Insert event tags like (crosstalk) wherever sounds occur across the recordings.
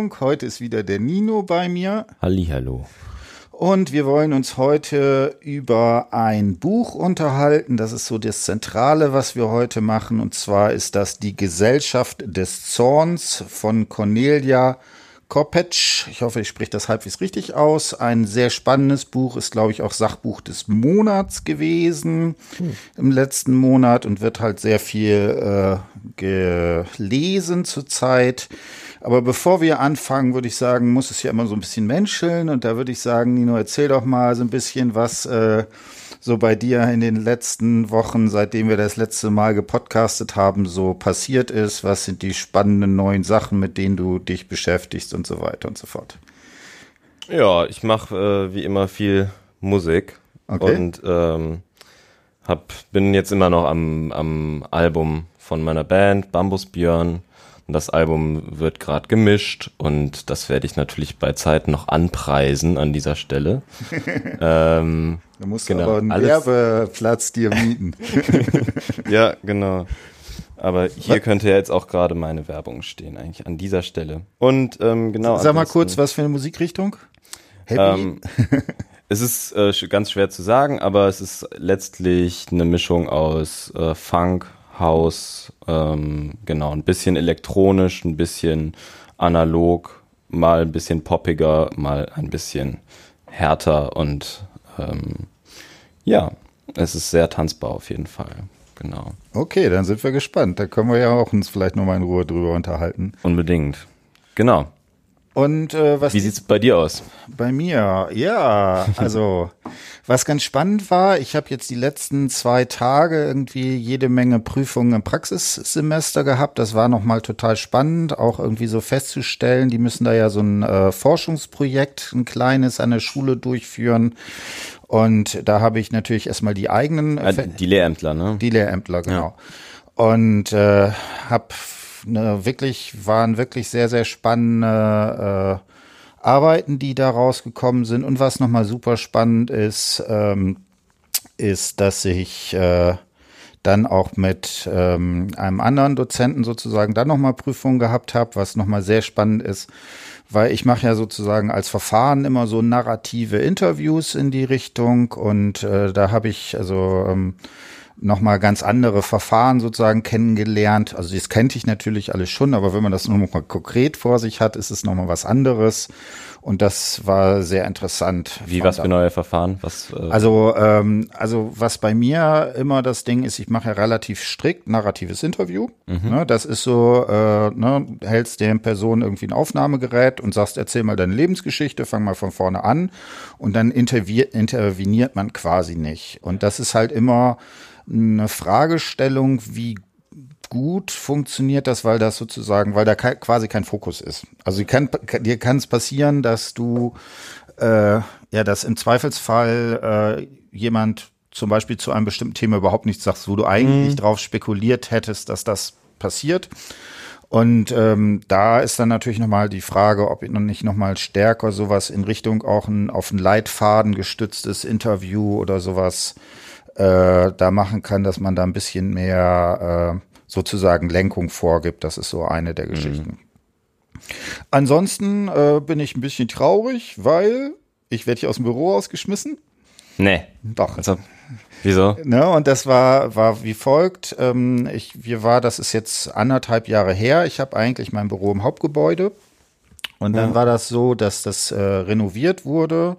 Sendung. Heute ist wieder der Nino bei mir. Hallihallo. Und wir wollen uns heute über ein Buch unterhalten. Das ist so das Zentrale, was wir heute machen. Und zwar ist das Die Gesellschaft des Zorns von Cornelia Kopetsch. Ich hoffe, ich spreche das halbwegs richtig aus. Ein sehr spannendes Buch, ist, glaube ich, auch Sachbuch des Monats gewesen hm. im letzten Monat und wird halt sehr viel äh, gelesen zurzeit. Aber bevor wir anfangen, würde ich sagen, muss es ja immer so ein bisschen menscheln. Und da würde ich sagen, Nino, erzähl doch mal so ein bisschen, was äh, so bei dir in den letzten Wochen, seitdem wir das letzte Mal gepodcastet haben, so passiert ist. Was sind die spannenden neuen Sachen, mit denen du dich beschäftigst und so weiter und so fort. Ja, ich mache äh, wie immer viel Musik okay. und ähm, hab, bin jetzt immer noch am, am Album von meiner Band, Bambus Björn. Das Album wird gerade gemischt und das werde ich natürlich bei Zeit noch anpreisen an dieser Stelle. (laughs) ähm, du musst genau, aber einen alles Werbeplatz dir mieten. (laughs) ja, genau. Aber hier könnte ja jetzt auch gerade meine Werbung stehen, eigentlich an dieser Stelle. Und ähm, genau. Sag mal kurz, was für eine Musikrichtung? Happy? Ähm, (laughs) es ist äh, ganz schwer zu sagen, aber es ist letztlich eine Mischung aus äh, Funk, House, ähm, genau, ein bisschen elektronisch, ein bisschen analog, mal ein bisschen poppiger, mal ein bisschen härter und ähm, ja, es ist sehr tanzbar auf jeden Fall. Genau. Okay, dann sind wir gespannt. Da können wir ja auch uns vielleicht nochmal in Ruhe drüber unterhalten. Unbedingt. Genau. Und äh, was Wie sieht's bei dir aus? Bei mir, ja, (laughs) also was ganz spannend war, ich habe jetzt die letzten zwei Tage irgendwie jede Menge Prüfungen im Praxissemester gehabt. Das war nochmal total spannend, auch irgendwie so festzustellen. Die müssen da ja so ein äh, Forschungsprojekt, ein kleines an der Schule durchführen. Und da habe ich natürlich erstmal die eigenen. Äh, die Lehrämtler, ne? Die Lehrämtler, genau. Ja. Und äh, habe eine wirklich, waren wirklich sehr, sehr spannende äh, Arbeiten, die da rausgekommen sind. Und was nochmal super spannend ist, ähm, ist, dass ich äh, dann auch mit ähm, einem anderen Dozenten sozusagen dann nochmal Prüfungen gehabt habe, was nochmal sehr spannend ist, weil ich mache ja sozusagen als Verfahren immer so narrative Interviews in die Richtung und äh, da habe ich also ähm, nochmal ganz andere Verfahren sozusagen kennengelernt. Also das kannte ich natürlich alles schon, aber wenn man das nochmal konkret vor sich hat, ist es nochmal was anderes. Und das war sehr interessant. Wie was für neue Verfahren? Was, äh also, ähm, also was bei mir immer das Ding ist, ich mache ja relativ strikt narratives Interview. Mhm. Ne, das ist so, äh, ne, hältst der Person irgendwie ein Aufnahmegerät und sagst, erzähl mal deine Lebensgeschichte, fang mal von vorne an und dann interveniert man quasi nicht. Und das ist halt immer eine Fragestellung, wie gut funktioniert das, weil das sozusagen, weil da quasi kein Fokus ist. Also kann, dir kann es passieren, dass du äh, ja, dass im Zweifelsfall äh, jemand zum Beispiel zu einem bestimmten Thema überhaupt nichts sagt, wo du eigentlich mhm. drauf spekuliert hättest, dass das passiert. Und ähm, da ist dann natürlich nochmal die Frage, ob noch nicht nochmal stärker sowas in Richtung auch ein auf einen Leitfaden gestütztes Interview oder sowas äh, da machen kann, dass man da ein bisschen mehr äh, sozusagen Lenkung vorgibt. Das ist so eine der mhm. Geschichten. Mhm. Ansonsten äh, bin ich ein bisschen traurig, weil ich werde hier aus dem Büro ausgeschmissen. Nee. Doch. Also, wieso? Ne, und das war, war wie folgt. Ähm, ich, wir war, das ist jetzt anderthalb Jahre her. Ich habe eigentlich mein Büro im Hauptgebäude. Und dann ja. war das so, dass das äh, renoviert wurde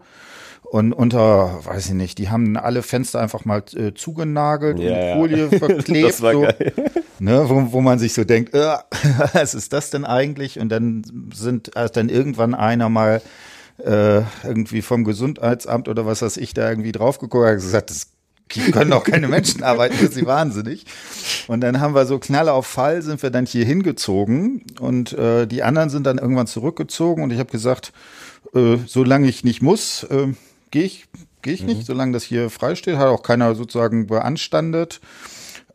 und unter, weiß ich nicht, die haben alle Fenster einfach mal äh, zugenagelt ja, und Folie ja. (laughs) verklebt. so. Ne, wo, wo man sich so denkt, äh, (laughs) was ist das denn eigentlich? Und dann sind, als dann irgendwann einer mal äh, irgendwie vom Gesundheitsamt oder was weiß ich da irgendwie drauf geguckt hat, gesagt, das können auch keine Menschen arbeiten, das ist sie wahnsinnig. Und dann haben wir so Knalle auf Fall, sind wir dann hier hingezogen und äh, die anderen sind dann irgendwann zurückgezogen und ich habe gesagt, äh, solange ich nicht muss, äh, gehe ich, geh ich mhm. nicht, solange das hier frei steht, hat auch keiner sozusagen beanstandet.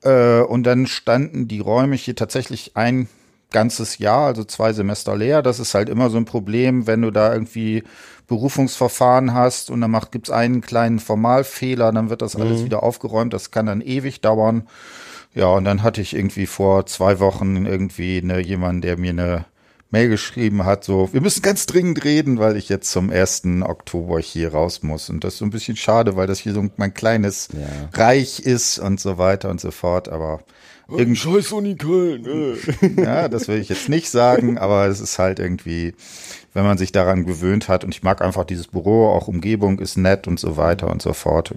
Äh, und dann standen die Räume hier tatsächlich ein ganzes Jahr, also zwei Semester leer. Das ist halt immer so ein Problem, wenn du da irgendwie Berufungsverfahren hast und dann macht, gibt's einen kleinen Formalfehler, dann wird das alles mhm. wieder aufgeräumt. Das kann dann ewig dauern. Ja, und dann hatte ich irgendwie vor zwei Wochen irgendwie eine, jemanden, der mir eine Mail geschrieben hat, so, wir müssen ganz dringend reden, weil ich jetzt zum 1. Oktober hier raus muss. Und das ist so ein bisschen schade, weil das hier so mein kleines ja. Reich ist und so weiter und so fort. Aber irgendwie. Scheiß Uni Köln. Äh. (laughs) ja, das will ich jetzt nicht sagen, aber es ist halt irgendwie, wenn man sich daran gewöhnt hat und ich mag einfach dieses Büro, auch Umgebung ist nett und so weiter und so fort.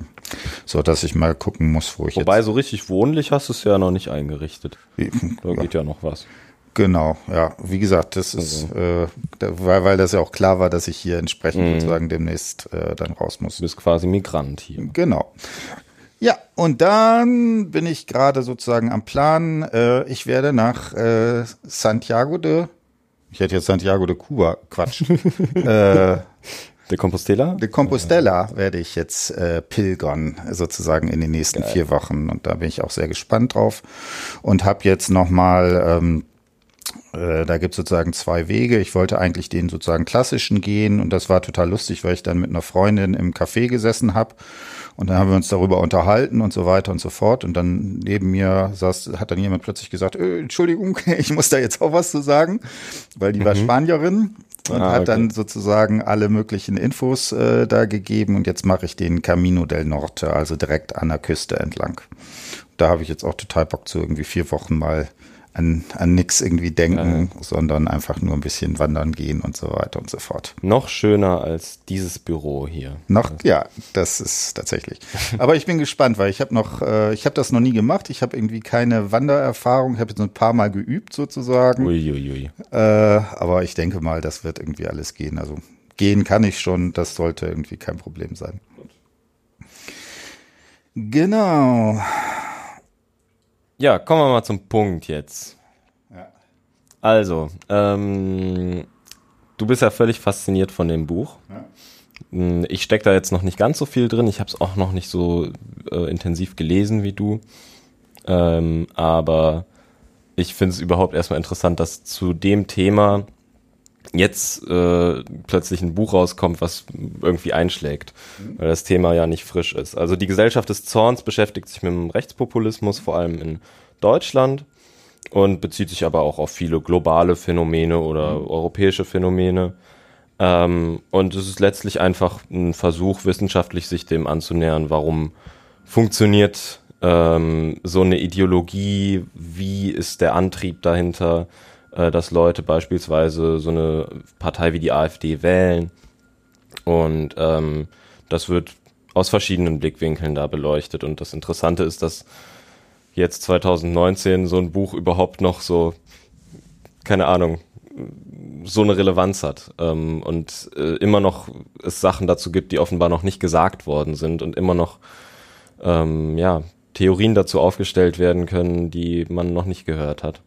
So, dass ich mal gucken muss, wo ich Wobei, jetzt so richtig wohnlich hast du es ja noch nicht eingerichtet. Da geht ja noch was. Genau, ja. Wie gesagt, das ist, also. äh, weil, weil das ja auch klar war, dass ich hier entsprechend mhm. sozusagen demnächst äh, dann raus muss. Du bist quasi Migrant hier. Genau. Ja, und dann bin ich gerade sozusagen am Plan. Äh, ich werde nach äh, Santiago de, ich hätte jetzt Santiago de Cuba, Quatsch. (laughs) äh, De Compostela? De Compostela werde ich jetzt äh, pilgern, sozusagen in den nächsten Geil. vier Wochen. Und da bin ich auch sehr gespannt drauf. Und habe jetzt nochmal, ähm, äh, da gibt es sozusagen zwei Wege. Ich wollte eigentlich den sozusagen klassischen gehen. Und das war total lustig, weil ich dann mit einer Freundin im Café gesessen habe und dann haben wir uns darüber unterhalten und so weiter und so fort. Und dann neben mir saß, hat dann jemand plötzlich gesagt, äh, Entschuldigung, (laughs) ich muss da jetzt auch was zu sagen, weil die mhm. war Spanierin und ah, hat okay. dann sozusagen alle möglichen Infos äh, da gegeben. Und jetzt mache ich den Camino del Norte, also direkt an der Küste entlang. Da habe ich jetzt auch total Bock zu irgendwie vier Wochen mal an, an nichts irgendwie denken, ja. sondern einfach nur ein bisschen wandern gehen und so weiter und so fort. Noch schöner als dieses Büro hier. Noch, ja, das ist tatsächlich. (laughs) Aber ich bin gespannt, weil ich habe noch, äh, ich habe das noch nie gemacht. Ich habe irgendwie keine Wandererfahrung. Ich habe jetzt ein paar Mal geübt sozusagen. Uiuiui. Ui, ui. Äh, aber ich denke mal, das wird irgendwie alles gehen. Also gehen kann ich schon. Das sollte irgendwie kein Problem sein. Genau. Ja, kommen wir mal zum Punkt jetzt. Ja. Also, ähm, du bist ja völlig fasziniert von dem Buch. Ja. Hm, ich stecke da jetzt noch nicht ganz so viel drin. Ich habe es auch noch nicht so äh, intensiv gelesen wie du. Ähm, aber ich finde es überhaupt erstmal interessant, dass zu dem Thema jetzt äh, plötzlich ein Buch rauskommt, was irgendwie einschlägt, mhm. weil das Thema ja nicht frisch ist. Also die Gesellschaft des Zorns beschäftigt sich mit dem Rechtspopulismus, vor allem in Deutschland und bezieht sich aber auch auf viele globale Phänomene oder mhm. europäische Phänomene. Ähm, und es ist letztlich einfach ein Versuch, wissenschaftlich sich dem anzunähern, warum funktioniert ähm, so eine Ideologie, wie ist der Antrieb dahinter, äh, dass Leute beispielsweise so eine Partei wie die AfD wählen. Und ähm, das wird aus verschiedenen Blickwinkeln da beleuchtet. Und das Interessante ist, dass jetzt 2019 so ein Buch überhaupt noch so, keine Ahnung, so eine Relevanz hat ähm, und äh, immer noch es Sachen dazu gibt, die offenbar noch nicht gesagt worden sind und immer noch ähm, ja Theorien dazu aufgestellt werden können, die man noch nicht gehört hat.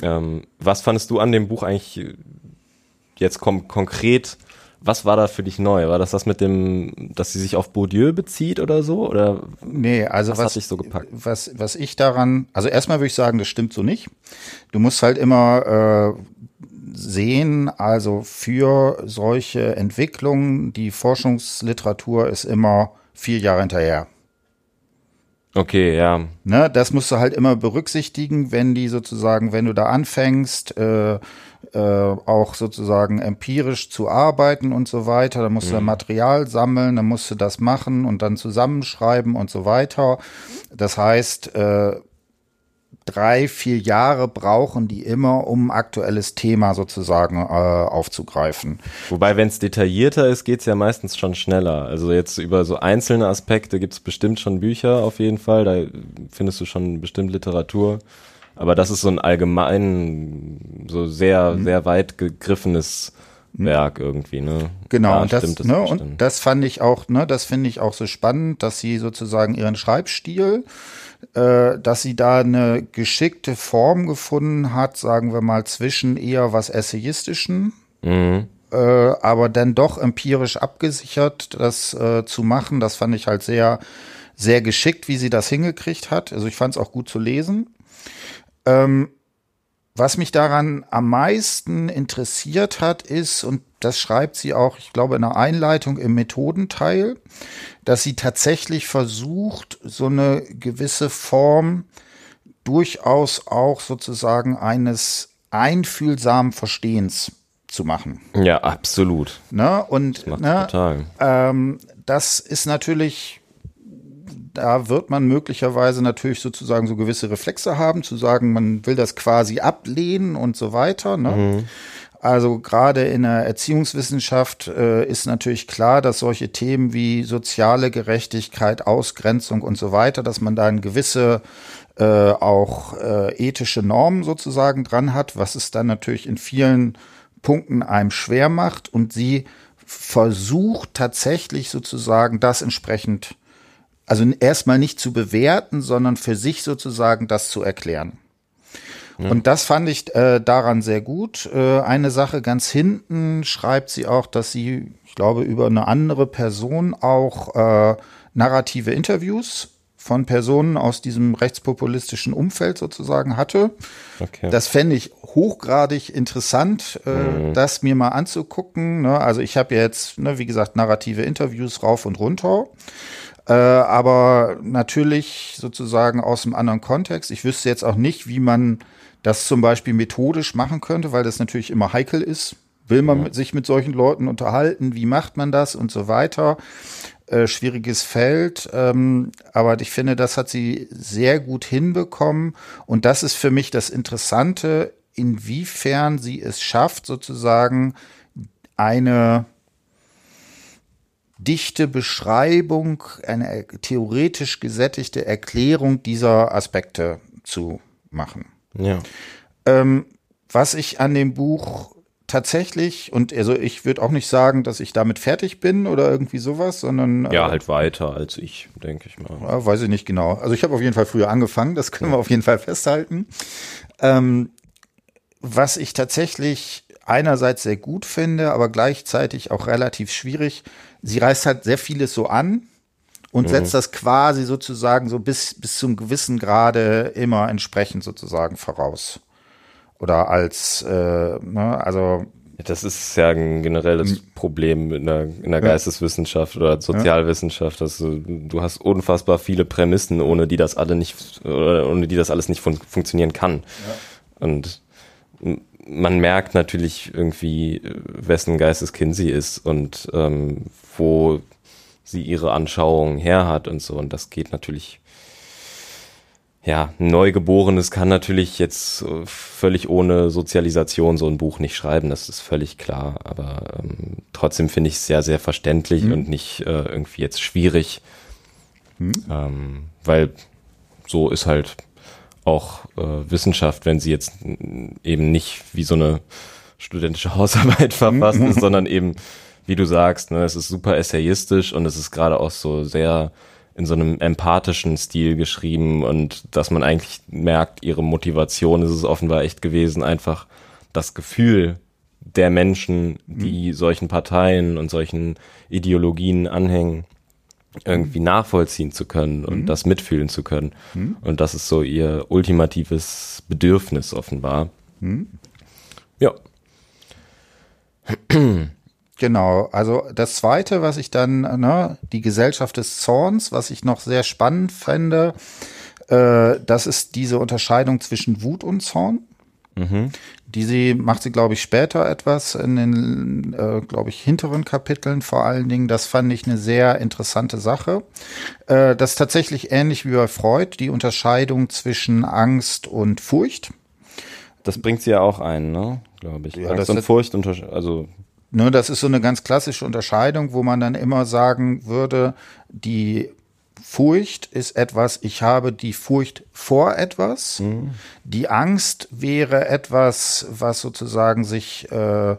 Ähm, was fandest du an dem Buch eigentlich jetzt kom konkret? Was war da für dich neu? War das das mit dem, dass sie sich auf Bourdieu bezieht oder so? Oder nee, also was, was hat dich so gepackt? Was, was ich daran, also erstmal würde ich sagen, das stimmt so nicht. Du musst halt immer äh, sehen, also für solche Entwicklungen, die Forschungsliteratur ist immer vier Jahre hinterher. Okay, ja. Ne, das musst du halt immer berücksichtigen, wenn die sozusagen, wenn du da anfängst, äh, äh, auch sozusagen empirisch zu arbeiten und so weiter, dann musst mhm. du Material sammeln, dann musst du das machen und dann zusammenschreiben und so weiter. Das heißt, äh, drei, vier Jahre brauchen die immer, um aktuelles Thema sozusagen äh, aufzugreifen. Wobei, wenn es detaillierter ist, geht's ja meistens schon schneller. Also jetzt über so einzelne Aspekte gibt's bestimmt schon Bücher auf jeden Fall. Da findest du schon bestimmt Literatur. Aber das ist so ein allgemein, so sehr, mhm. sehr weit gegriffenes mhm. Werk irgendwie, ne? Genau, ja, und, das, das ne, und das fand ich auch, ne, das finde ich auch so spannend, dass sie sozusagen ihren Schreibstil dass sie da eine geschickte Form gefunden hat, sagen wir mal, zwischen eher was Essayistischen, mhm. äh, aber dann doch empirisch abgesichert, das äh, zu machen. Das fand ich halt sehr, sehr geschickt, wie sie das hingekriegt hat. Also ich fand es auch gut zu lesen. Ähm, was mich daran am meisten interessiert hat, ist, und das schreibt sie auch, ich glaube, in der Einleitung im Methodenteil, dass sie tatsächlich versucht, so eine gewisse Form durchaus auch sozusagen eines einfühlsamen Verstehens zu machen. Ja, absolut. Ne? Und das, ne. Ähm, das ist natürlich, da wird man möglicherweise natürlich sozusagen so gewisse Reflexe haben, zu sagen, man will das quasi ablehnen und so weiter. Ne? Mhm. Also gerade in der Erziehungswissenschaft äh, ist natürlich klar, dass solche Themen wie soziale Gerechtigkeit, Ausgrenzung und so weiter, dass man da eine gewisse äh, auch äh, ethische Normen sozusagen dran hat, was es dann natürlich in vielen Punkten einem schwer macht und sie versucht tatsächlich sozusagen das entsprechend, also erstmal nicht zu bewerten, sondern für sich sozusagen das zu erklären. Und das fand ich äh, daran sehr gut. Äh, eine Sache ganz hinten schreibt sie auch, dass sie, ich glaube, über eine andere Person auch äh, narrative Interviews von Personen aus diesem rechtspopulistischen Umfeld sozusagen hatte. Okay. Das fände ich hochgradig interessant, äh, mhm. das mir mal anzugucken. Ne? Also ich habe jetzt, ne, wie gesagt, narrative Interviews rauf und runter. Äh, aber natürlich sozusagen aus einem anderen Kontext. Ich wüsste jetzt auch nicht, wie man das zum Beispiel methodisch machen könnte, weil das natürlich immer heikel ist. Will man ja. sich mit solchen Leuten unterhalten? Wie macht man das und so weiter? Äh, schwieriges Feld. Ähm, aber ich finde, das hat sie sehr gut hinbekommen. Und das ist für mich das Interessante, inwiefern sie es schafft, sozusagen eine dichte Beschreibung, eine theoretisch gesättigte Erklärung dieser Aspekte zu machen. Ja. Ähm, was ich an dem Buch tatsächlich, und also ich würde auch nicht sagen, dass ich damit fertig bin oder irgendwie sowas, sondern. Ja, äh, halt weiter als ich, denke ich mal. Ja, weiß ich nicht genau. Also ich habe auf jeden Fall früher angefangen, das können wir auf jeden Fall festhalten. Ähm, was ich tatsächlich einerseits sehr gut finde, aber gleichzeitig auch relativ schwierig, sie reißt halt sehr vieles so an, und mhm. setzt das quasi sozusagen so bis, bis zum gewissen Grade immer entsprechend sozusagen voraus. Oder als, äh, ne, also das ist ja ein generelles Problem in der, in der Geisteswissenschaft oder Sozialwissenschaft. Dass du, du hast unfassbar viele Prämissen, ohne die das alle nicht, ohne die das alles nicht fun funktionieren kann. Ja. Und man merkt natürlich irgendwie, wessen Geisteskind sie ist und ähm, wo sie ihre Anschauungen her hat und so. Und das geht natürlich, ja, ein Neugeborenes kann natürlich jetzt äh, völlig ohne Sozialisation so ein Buch nicht schreiben, das ist völlig klar. Aber ähm, trotzdem finde ich es sehr, sehr verständlich mhm. und nicht äh, irgendwie jetzt schwierig. Mhm. Ähm, weil so ist halt auch äh, Wissenschaft, wenn sie jetzt eben nicht wie so eine studentische (laughs) Hausarbeit verfasst ist, (laughs) sondern eben wie du sagst, ne, es ist super essayistisch und es ist gerade auch so sehr in so einem empathischen Stil geschrieben und dass man eigentlich merkt, ihre Motivation ist es offenbar echt gewesen, einfach das Gefühl der Menschen, die mhm. solchen Parteien und solchen Ideologien anhängen, irgendwie mhm. nachvollziehen zu können und mhm. das mitfühlen zu können. Mhm. Und das ist so ihr ultimatives Bedürfnis offenbar. Mhm. Ja. Genau, also das zweite, was ich dann, ne, die Gesellschaft des Zorns, was ich noch sehr spannend fände, äh, das ist diese Unterscheidung zwischen Wut und Zorn. Mhm. Die sie macht sie, glaube ich, später etwas in den, äh, glaube ich, hinteren Kapiteln vor allen Dingen. Das fand ich eine sehr interessante Sache. Äh, das ist tatsächlich ähnlich wie bei Freud, die Unterscheidung zwischen Angst und Furcht. Das bringt sie ja auch ein, ne? Glaube ich. Ja, Angst und Furcht, also Ne, das ist so eine ganz klassische Unterscheidung, wo man dann immer sagen würde, die Furcht ist etwas, ich habe die Furcht vor etwas. Mhm. Die Angst wäre etwas, was sozusagen sich äh,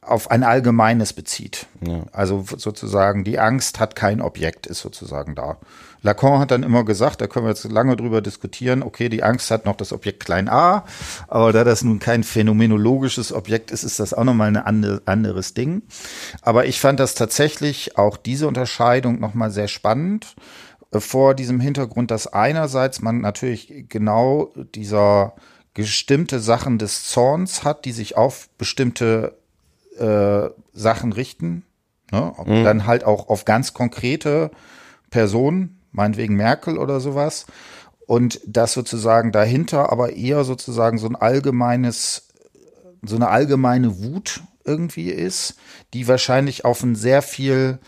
auf ein Allgemeines bezieht. Ja. Also sozusagen die Angst hat kein Objekt, ist sozusagen da. Lacan hat dann immer gesagt, da können wir jetzt lange drüber diskutieren, okay, die Angst hat noch das Objekt klein a, aber da das nun kein phänomenologisches Objekt ist, ist das auch nochmal ein andere, anderes Ding. Aber ich fand das tatsächlich auch diese Unterscheidung nochmal sehr spannend vor diesem Hintergrund, dass einerseits man natürlich genau dieser bestimmte Sachen des Zorns hat, die sich auf bestimmte äh, Sachen richten, ne? Mhm. dann halt auch auf ganz konkrete Personen, meinetwegen Merkel oder sowas. Und das sozusagen dahinter aber eher sozusagen so ein allgemeines so eine allgemeine Wut irgendwie ist, die wahrscheinlich auf ein sehr viel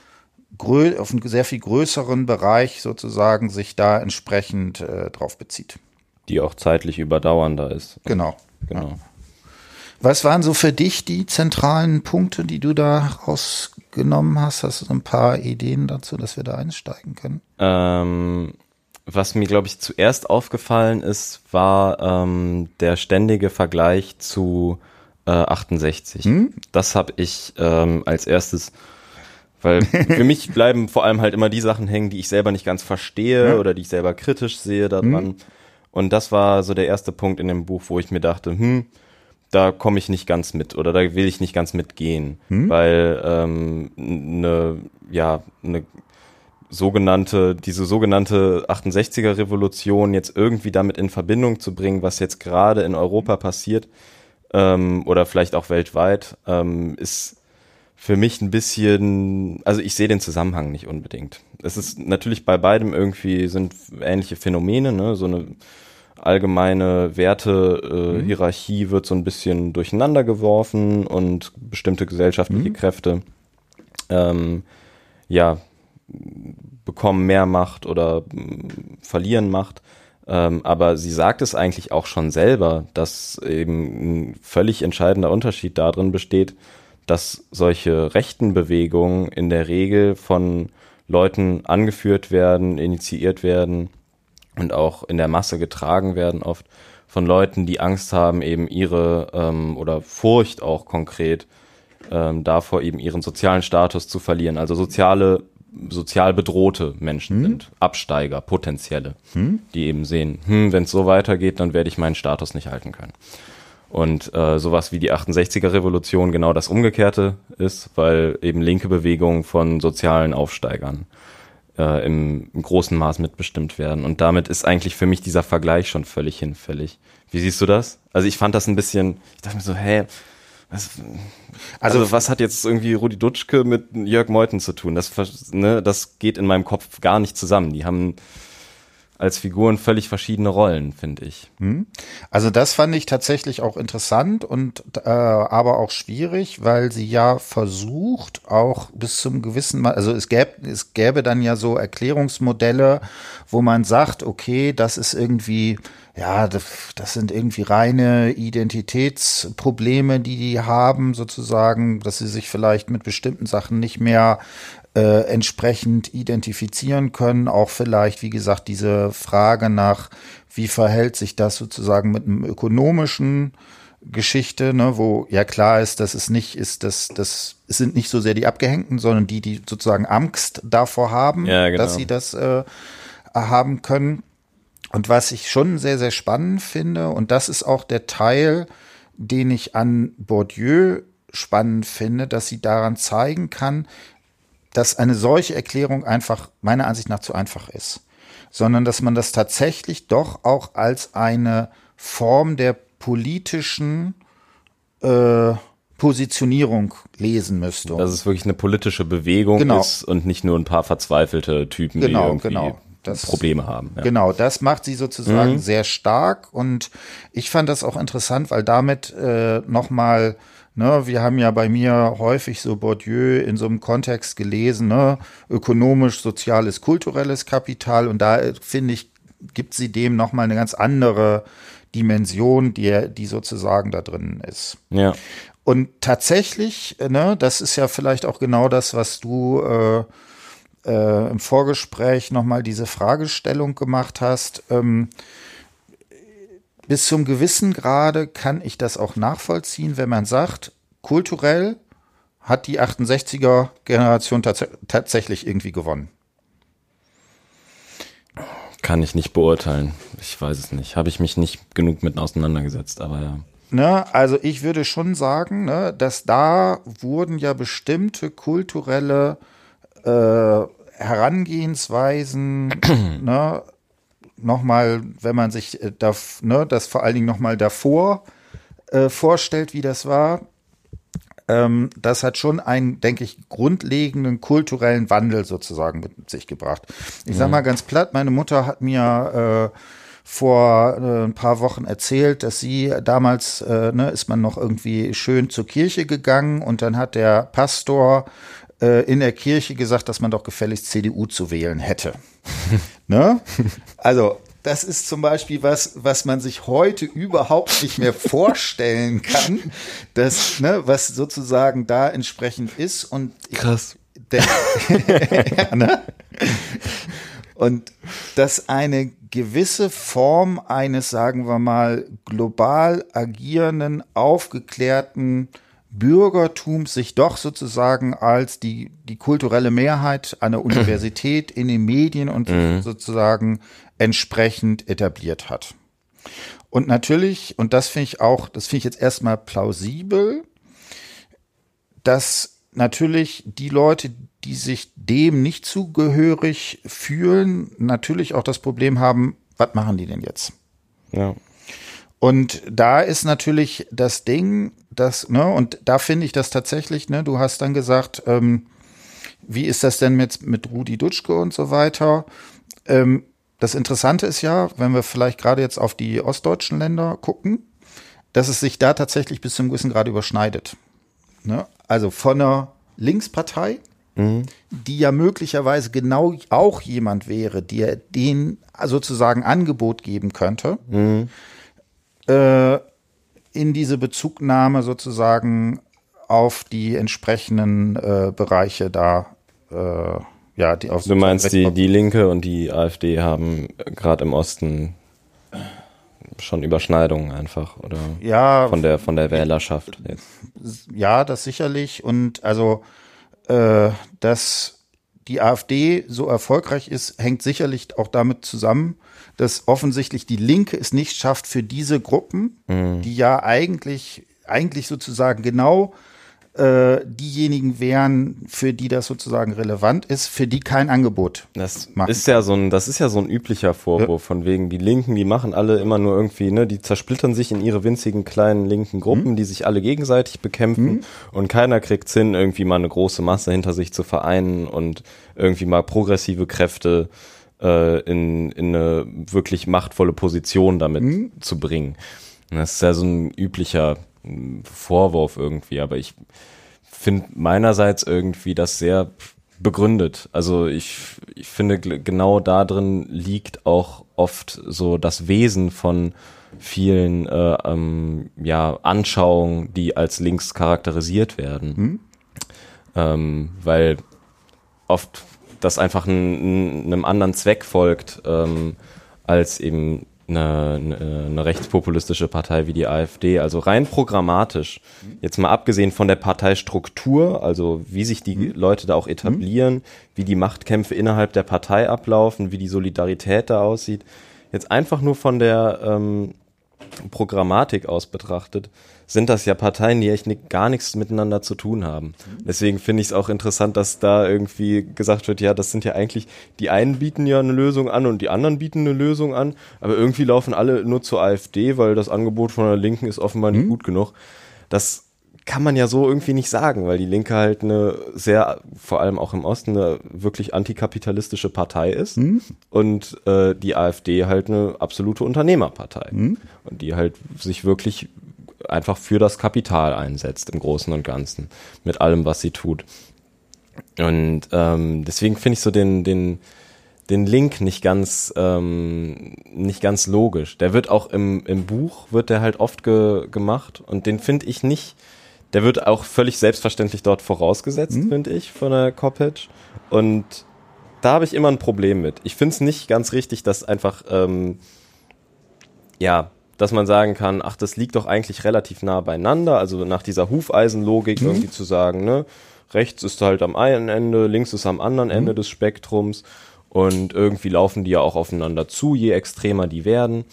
auf einen sehr viel größeren Bereich sozusagen sich da entsprechend äh, drauf bezieht. Die auch zeitlich überdauernder ist. Genau. Genau. Ja. Was waren so für dich die zentralen Punkte, die du da rausgenommen hast? Hast du so ein paar Ideen dazu, dass wir da einsteigen können? Ähm, was mir, glaube ich, zuerst aufgefallen ist, war ähm, der ständige Vergleich zu äh, 68. Hm? Das habe ich ähm, als erstes weil (laughs) für mich bleiben vor allem halt immer die Sachen hängen, die ich selber nicht ganz verstehe ja. oder die ich selber kritisch sehe daran. Mhm. Und das war so der erste Punkt in dem Buch, wo ich mir dachte, hm, da komme ich nicht ganz mit oder da will ich nicht ganz mitgehen, mhm. weil ähm, eine, ja, eine sogenannte, diese sogenannte 68er Revolution jetzt irgendwie damit in Verbindung zu bringen, was jetzt gerade in Europa passiert ähm, oder vielleicht auch weltweit, ähm, ist für mich ein bisschen, also ich sehe den Zusammenhang nicht unbedingt. Es ist natürlich bei beidem irgendwie sind ähnliche Phänomene, ne? So eine allgemeine Werte-Hierarchie äh, mhm. wird so ein bisschen durcheinander geworfen und bestimmte gesellschaftliche mhm. Kräfte ähm, ja bekommen mehr Macht oder äh, verlieren Macht. Ähm, aber sie sagt es eigentlich auch schon selber, dass eben ein völlig entscheidender Unterschied darin besteht, dass solche rechten Bewegungen in der Regel von Leuten angeführt werden, initiiert werden und auch in der Masse getragen werden, oft von Leuten, die Angst haben, eben ihre ähm, oder Furcht auch konkret ähm, davor, eben ihren sozialen Status zu verlieren. Also soziale, sozial bedrohte Menschen hm? sind, Absteiger, potenzielle, hm? die eben sehen, hm, wenn es so weitergeht, dann werde ich meinen Status nicht halten können. Und äh, sowas wie die 68er Revolution genau das Umgekehrte ist, weil eben linke Bewegungen von sozialen Aufsteigern äh, im, im großen Maß mitbestimmt werden. Und damit ist eigentlich für mich dieser Vergleich schon völlig hinfällig. Wie siehst du das? Also ich fand das ein bisschen, ich dachte mir so, hä, was, also, also, was hat jetzt irgendwie Rudi Dutschke mit Jörg Meuthen zu tun? Das, ne, das geht in meinem Kopf gar nicht zusammen. Die haben als Figuren völlig verschiedene Rollen, finde ich. Hm. Also das fand ich tatsächlich auch interessant und äh, aber auch schwierig, weil sie ja versucht, auch bis zum gewissen Mal, also es gäbe, es gäbe dann ja so Erklärungsmodelle, wo man sagt, okay, das ist irgendwie ja, das, das sind irgendwie reine Identitätsprobleme, die die haben, sozusagen, dass sie sich vielleicht mit bestimmten Sachen nicht mehr äh, entsprechend identifizieren können. Auch vielleicht, wie gesagt, diese Frage nach, wie verhält sich das sozusagen mit einem ökonomischen Geschichte, ne, wo ja klar ist, dass es nicht ist, dass das sind nicht so sehr die Abgehängten, sondern die, die sozusagen Angst davor haben, ja, genau. dass sie das äh, haben können. Und was ich schon sehr, sehr spannend finde, und das ist auch der Teil, den ich an Bourdieu spannend finde, dass sie daran zeigen kann, dass eine solche Erklärung einfach meiner Ansicht nach zu einfach ist, sondern dass man das tatsächlich doch auch als eine Form der politischen äh, Positionierung lesen müsste. Dass es wirklich eine politische Bewegung genau. ist und nicht nur ein paar verzweifelte Typen, genau, die irgendwie genau. Das, Probleme haben. Ja. Genau, das macht sie sozusagen mhm. sehr stark und ich fand das auch interessant, weil damit äh, nochmal Ne, wir haben ja bei mir häufig so Bourdieu in so einem Kontext gelesen, ne, ökonomisch, soziales, kulturelles Kapital und da äh, finde ich, gibt sie dem nochmal eine ganz andere Dimension, die, die sozusagen da drin ist. Ja. Und tatsächlich, ne, das ist ja vielleicht auch genau das, was du äh, äh, im Vorgespräch nochmal diese Fragestellung gemacht hast. Ähm, bis zum gewissen Grade kann ich das auch nachvollziehen, wenn man sagt, kulturell hat die 68er Generation tats tatsächlich irgendwie gewonnen. Kann ich nicht beurteilen. Ich weiß es nicht. Habe ich mich nicht genug mit auseinandergesetzt, aber ja. Ne, also ich würde schon sagen, ne, dass da wurden ja bestimmte kulturelle äh, Herangehensweisen (clears throat) ne, nochmal, wenn man sich äh, da, ne, das vor allen Dingen nochmal davor äh, vorstellt, wie das war, ähm, das hat schon einen, denke ich, grundlegenden kulturellen Wandel sozusagen mit sich gebracht. Ich sag mal ganz platt, meine Mutter hat mir äh, vor äh, ein paar Wochen erzählt, dass sie damals, äh, ne, ist man noch irgendwie schön zur Kirche gegangen und dann hat der Pastor in der Kirche gesagt, dass man doch gefälligst CDU zu wählen hätte. (laughs) ne? Also das ist zum Beispiel was, was man sich heute überhaupt nicht mehr vorstellen (laughs) kann, das, ne, was sozusagen da entsprechend ist und krass. (laughs) Ja, ne? Und dass eine gewisse Form eines, sagen wir mal, global agierenden, aufgeklärten Bürgertums sich doch sozusagen als die, die kulturelle Mehrheit einer Universität in den Medien und mhm. sozusagen entsprechend etabliert hat. Und natürlich, und das finde ich auch, das finde ich jetzt erstmal plausibel, dass natürlich die Leute, die sich dem nicht zugehörig fühlen, natürlich auch das Problem haben, was machen die denn jetzt? Ja. Und da ist natürlich das Ding, dass, ne, und da finde ich das tatsächlich, ne, du hast dann gesagt, ähm, wie ist das denn mit, mit Rudi Dutschke und so weiter? Ähm, das Interessante ist ja, wenn wir vielleicht gerade jetzt auf die ostdeutschen Länder gucken, dass es sich da tatsächlich bis zum gewissen Grad überschneidet. Ne? Also von einer Linkspartei, mhm. die ja möglicherweise genau auch jemand wäre, der den sozusagen Angebot geben könnte, mhm. Äh, in diese Bezugnahme sozusagen auf die entsprechenden äh, Bereiche da äh, ja, die auf Du meinst, die, die Linke und die AfD haben gerade im Osten schon Überschneidungen einfach oder? Ja, von der von der Wählerschaft jetzt. Ja, das sicherlich. Und also äh, dass die AfD so erfolgreich ist, hängt sicherlich auch damit zusammen, dass offensichtlich die Linke es nicht schafft für diese Gruppen, mhm. die ja eigentlich eigentlich sozusagen genau äh, diejenigen wären, für die das sozusagen relevant ist, für die kein Angebot. Das machen. ist ja so ein, das ist ja so ein üblicher Vorwurf ja. von wegen, die Linken, die machen alle immer nur irgendwie, ne, die zersplittern sich in ihre winzigen kleinen linken Gruppen, mhm. die sich alle gegenseitig bekämpfen mhm. und keiner kriegt Sinn, irgendwie mal eine große Masse hinter sich zu vereinen und irgendwie mal progressive Kräfte äh, in, in eine wirklich machtvolle Position damit mhm. zu bringen. Das ist ja so ein üblicher Vorwurf irgendwie, aber ich finde meinerseits irgendwie das sehr begründet. Also ich, ich finde genau da drin liegt auch oft so das Wesen von vielen äh, ähm, ja, Anschauungen, die als links charakterisiert werden. Hm? Ähm, weil oft das einfach einem anderen Zweck folgt, ähm, als eben eine, eine, eine rechtspopulistische Partei wie die AfD. Also rein programmatisch, jetzt mal abgesehen von der Parteistruktur, also wie sich die mhm. Leute da auch etablieren, mhm. wie die Machtkämpfe innerhalb der Partei ablaufen, wie die Solidarität da aussieht. Jetzt einfach nur von der ähm, Programmatik aus betrachtet, sind das ja Parteien, die echt gar nichts miteinander zu tun haben. Deswegen finde ich es auch interessant, dass da irgendwie gesagt wird, ja, das sind ja eigentlich, die einen bieten ja eine Lösung an und die anderen bieten eine Lösung an, aber irgendwie laufen alle nur zur AfD, weil das Angebot von der Linken ist offenbar nicht mhm. gut genug. Das kann man ja so irgendwie nicht sagen, weil die Linke halt eine sehr, vor allem auch im Osten, eine wirklich antikapitalistische Partei ist mhm. und äh, die AfD halt eine absolute Unternehmerpartei mhm. und die halt sich wirklich einfach für das Kapital einsetzt im Großen und Ganzen mit allem, was sie tut. Und ähm, deswegen finde ich so den, den, den Link nicht ganz, ähm, nicht ganz logisch. Der wird auch im, im Buch, wird der halt oft ge, gemacht und den finde ich nicht der wird auch völlig selbstverständlich dort vorausgesetzt, mhm. finde ich, von der Coppage. Und da habe ich immer ein Problem mit. Ich finde es nicht ganz richtig, dass einfach, ähm, ja, dass man sagen kann, ach, das liegt doch eigentlich relativ nah beieinander, also nach dieser Hufeisenlogik mhm. irgendwie zu sagen, ne, rechts ist halt am einen Ende, links ist am anderen mhm. Ende des Spektrums und irgendwie laufen die ja auch aufeinander zu, je extremer die werden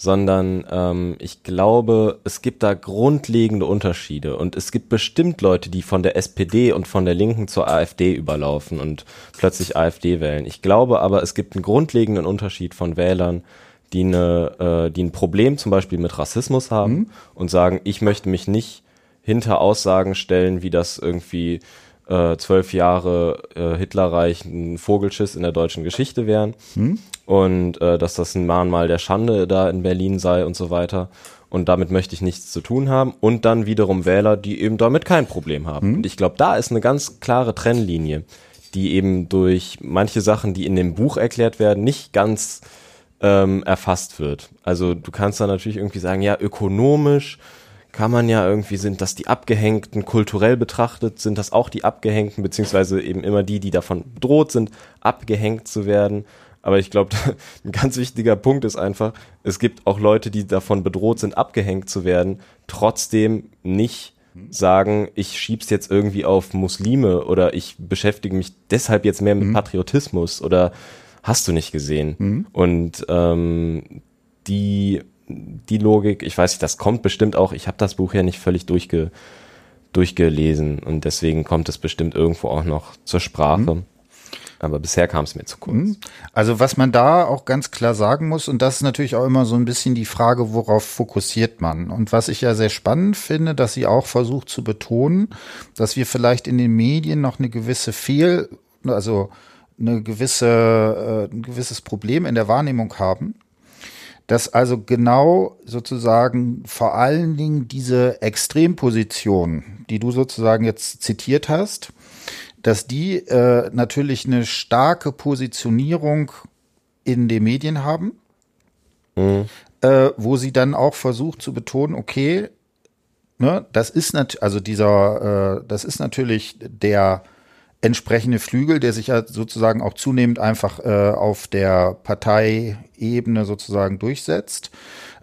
sondern ähm, ich glaube, es gibt da grundlegende Unterschiede und es gibt bestimmt Leute, die von der SPD und von der Linken zur AfD überlaufen und plötzlich AfD wählen. Ich glaube aber, es gibt einen grundlegenden Unterschied von Wählern, die, eine, äh, die ein Problem zum Beispiel mit Rassismus haben mhm. und sagen, ich möchte mich nicht hinter Aussagen stellen, wie das irgendwie äh, zwölf Jahre äh, Hitlerreich ein Vogelschiss in der deutschen Geschichte wären hm? und äh, dass das ein Mahnmal der Schande da in Berlin sei und so weiter. Und damit möchte ich nichts zu tun haben. Und dann wiederum Wähler, die eben damit kein Problem haben. Hm? Und ich glaube, da ist eine ganz klare Trennlinie, die eben durch manche Sachen, die in dem Buch erklärt werden, nicht ganz ähm, erfasst wird. Also du kannst da natürlich irgendwie sagen, ja, ökonomisch kann man ja irgendwie, sind das die Abgehängten, kulturell betrachtet sind das auch die Abgehängten, beziehungsweise eben immer die, die davon bedroht sind, abgehängt zu werden. Aber ich glaube, (laughs) ein ganz wichtiger Punkt ist einfach, es gibt auch Leute, die davon bedroht sind, abgehängt zu werden, trotzdem nicht sagen, ich schieb's jetzt irgendwie auf Muslime oder ich beschäftige mich deshalb jetzt mehr mit mhm. Patriotismus oder hast du nicht gesehen. Mhm. Und ähm, die die Logik, ich weiß nicht, das kommt bestimmt auch, ich habe das Buch ja nicht völlig durchge, durchgelesen und deswegen kommt es bestimmt irgendwo auch noch zur Sprache. Mhm. Aber bisher kam es mir zu kurz. Mhm. Also was man da auch ganz klar sagen muss, und das ist natürlich auch immer so ein bisschen die Frage, worauf fokussiert man. Und was ich ja sehr spannend finde, dass sie auch versucht zu betonen, dass wir vielleicht in den Medien noch eine gewisse Fehl, also eine gewisse, äh, ein gewisses Problem in der Wahrnehmung haben dass also genau sozusagen vor allen Dingen diese Extremposition, die du sozusagen jetzt zitiert hast, dass die äh, natürlich eine starke Positionierung in den Medien haben, mhm. äh, wo sie dann auch versucht zu betonen, okay, ne, das ist nat also dieser, äh, das ist natürlich der entsprechende Flügel, der sich ja sozusagen auch zunehmend einfach äh, auf der Parteiebene sozusagen durchsetzt.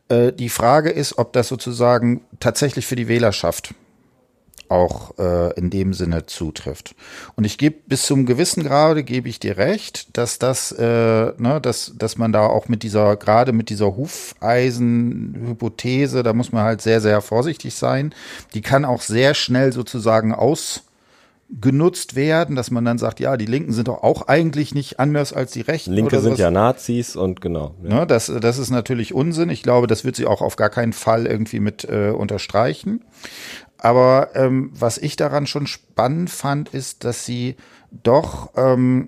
Äh, die Frage ist, ob das sozusagen tatsächlich für die Wählerschaft auch äh, in dem Sinne zutrifft. Und ich gebe bis zum gewissen Grade gebe ich dir recht, dass das, äh, ne, dass, dass man da auch mit dieser, gerade mit dieser Hufeisen-Hypothese, da muss man halt sehr, sehr vorsichtig sein. Die kann auch sehr schnell sozusagen aus genutzt werden, dass man dann sagt, ja, die Linken sind doch auch eigentlich nicht anders als die Rechten. Linke sind ja Nazis und genau. Ja. Ne, das, das ist natürlich Unsinn. Ich glaube, das wird sie auch auf gar keinen Fall irgendwie mit äh, unterstreichen. Aber ähm, was ich daran schon spannend fand, ist, dass sie doch ähm,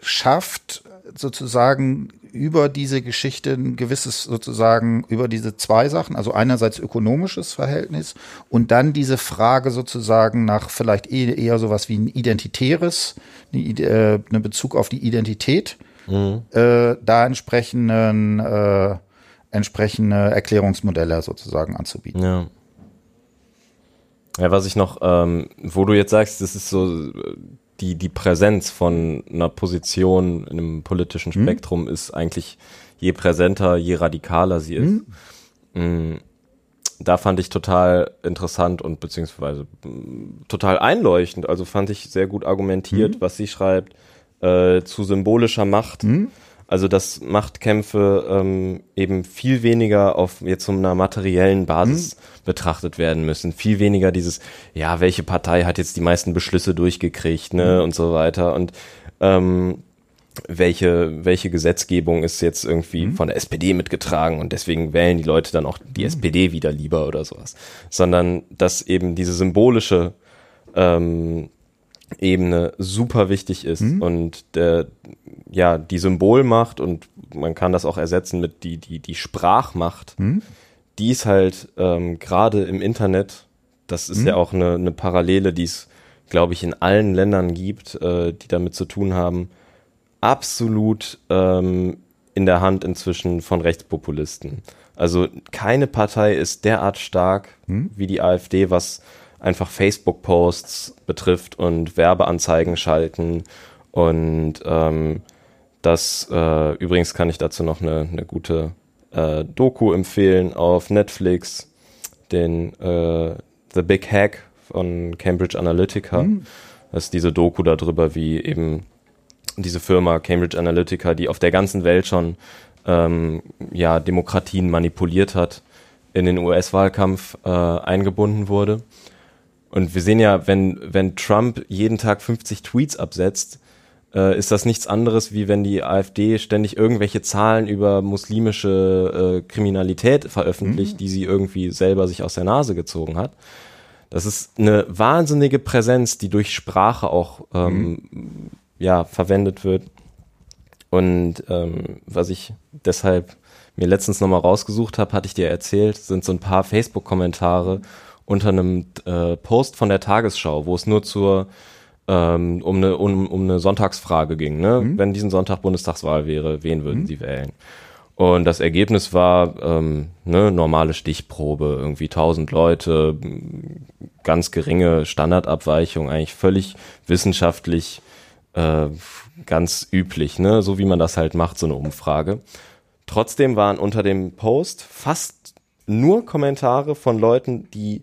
schafft, sozusagen über diese Geschichte ein gewisses sozusagen über diese zwei Sachen, also einerseits ökonomisches Verhältnis und dann diese Frage sozusagen nach vielleicht eh, eher sowas wie ein identitäres, eine, äh, eine Bezug auf die Identität, mhm. äh, da entsprechenden äh, entsprechende Erklärungsmodelle sozusagen anzubieten. Ja. Ja, was ich noch, ähm, wo du jetzt sagst, das ist so die, die Präsenz von einer Position in einem politischen hm? Spektrum mhm. ist eigentlich je präsenter, je radikaler sie ist. Mhm. Da fand ich total interessant und beziehungsweise mm, total einleuchtend. Also fand ich sehr gut argumentiert, mhm. was sie schreibt, äh, zu symbolischer Macht. Also dass Machtkämpfe ähm, eben viel weniger auf jetzt so einer materiellen Basis mhm. betrachtet werden müssen. Viel weniger dieses, ja, welche Partei hat jetzt die meisten Beschlüsse durchgekriegt, ne, mhm. und so weiter. Und ähm, welche, welche Gesetzgebung ist jetzt irgendwie mhm. von der SPD mitgetragen und deswegen wählen die Leute dann auch die mhm. SPD wieder lieber oder sowas. Sondern dass eben diese symbolische ähm, Ebene super wichtig ist mhm. und der, ja, die Symbolmacht und man kann das auch ersetzen mit die, die, die Sprachmacht, mhm. die ist halt ähm, gerade im Internet, das ist mhm. ja auch eine, eine Parallele, die es, glaube ich, in allen Ländern gibt, äh, die damit zu tun haben, absolut ähm, in der Hand inzwischen von Rechtspopulisten. Also keine Partei ist derart stark mhm. wie die AfD, was einfach Facebook-Posts betrifft und Werbeanzeigen schalten. Und ähm, das äh, übrigens kann ich dazu noch eine, eine gute äh, Doku empfehlen auf Netflix, den äh, The Big Hack von Cambridge Analytica. Mhm. Das ist diese Doku darüber, wie eben diese Firma Cambridge Analytica, die auf der ganzen Welt schon ähm, ja, Demokratien manipuliert hat, in den US-Wahlkampf äh, eingebunden wurde. Und wir sehen ja, wenn, wenn Trump jeden Tag 50 Tweets absetzt, äh, ist das nichts anderes, wie wenn die AfD ständig irgendwelche Zahlen über muslimische äh, Kriminalität veröffentlicht, mhm. die sie irgendwie selber sich aus der Nase gezogen hat. Das ist eine wahnsinnige Präsenz, die durch Sprache auch ähm, mhm. ja verwendet wird. Und ähm, was ich deshalb mir letztens nochmal rausgesucht habe, hatte ich dir erzählt, sind so ein paar Facebook-Kommentare unter einem äh, Post von der Tagesschau, wo es nur zur ähm, um, eine, um, um eine Sonntagsfrage ging. Ne? Mhm. Wenn diesen Sonntag Bundestagswahl wäre, wen würden mhm. Sie wählen? Und das Ergebnis war ähm, ne, normale Stichprobe, irgendwie 1000 Leute, ganz geringe Standardabweichung, eigentlich völlig wissenschaftlich äh, ganz üblich, ne? so wie man das halt macht, so eine Umfrage. Trotzdem waren unter dem Post fast nur Kommentare von Leuten, die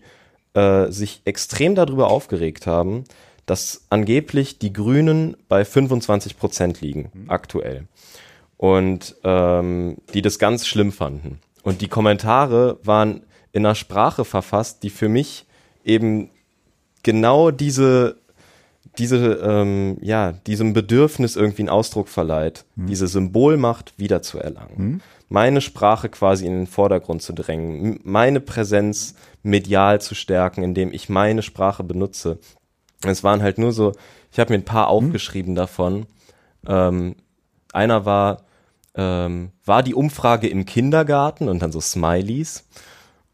äh, sich extrem darüber aufgeregt haben, dass angeblich die Grünen bei 25 Prozent liegen, mhm. aktuell. Und ähm, die das ganz schlimm fanden. Und die Kommentare waren in einer Sprache verfasst, die für mich eben genau diese, diese, ähm, ja, diesem Bedürfnis irgendwie einen Ausdruck verleiht, mhm. diese Symbolmacht wiederzuerlangen. Mhm. Meine Sprache quasi in den Vordergrund zu drängen, meine Präsenz medial zu stärken, indem ich meine Sprache benutze. Es waren halt nur so, ich habe mir ein paar mhm. aufgeschrieben davon. Ähm, einer war, ähm, war die Umfrage im Kindergarten und dann so Smileys.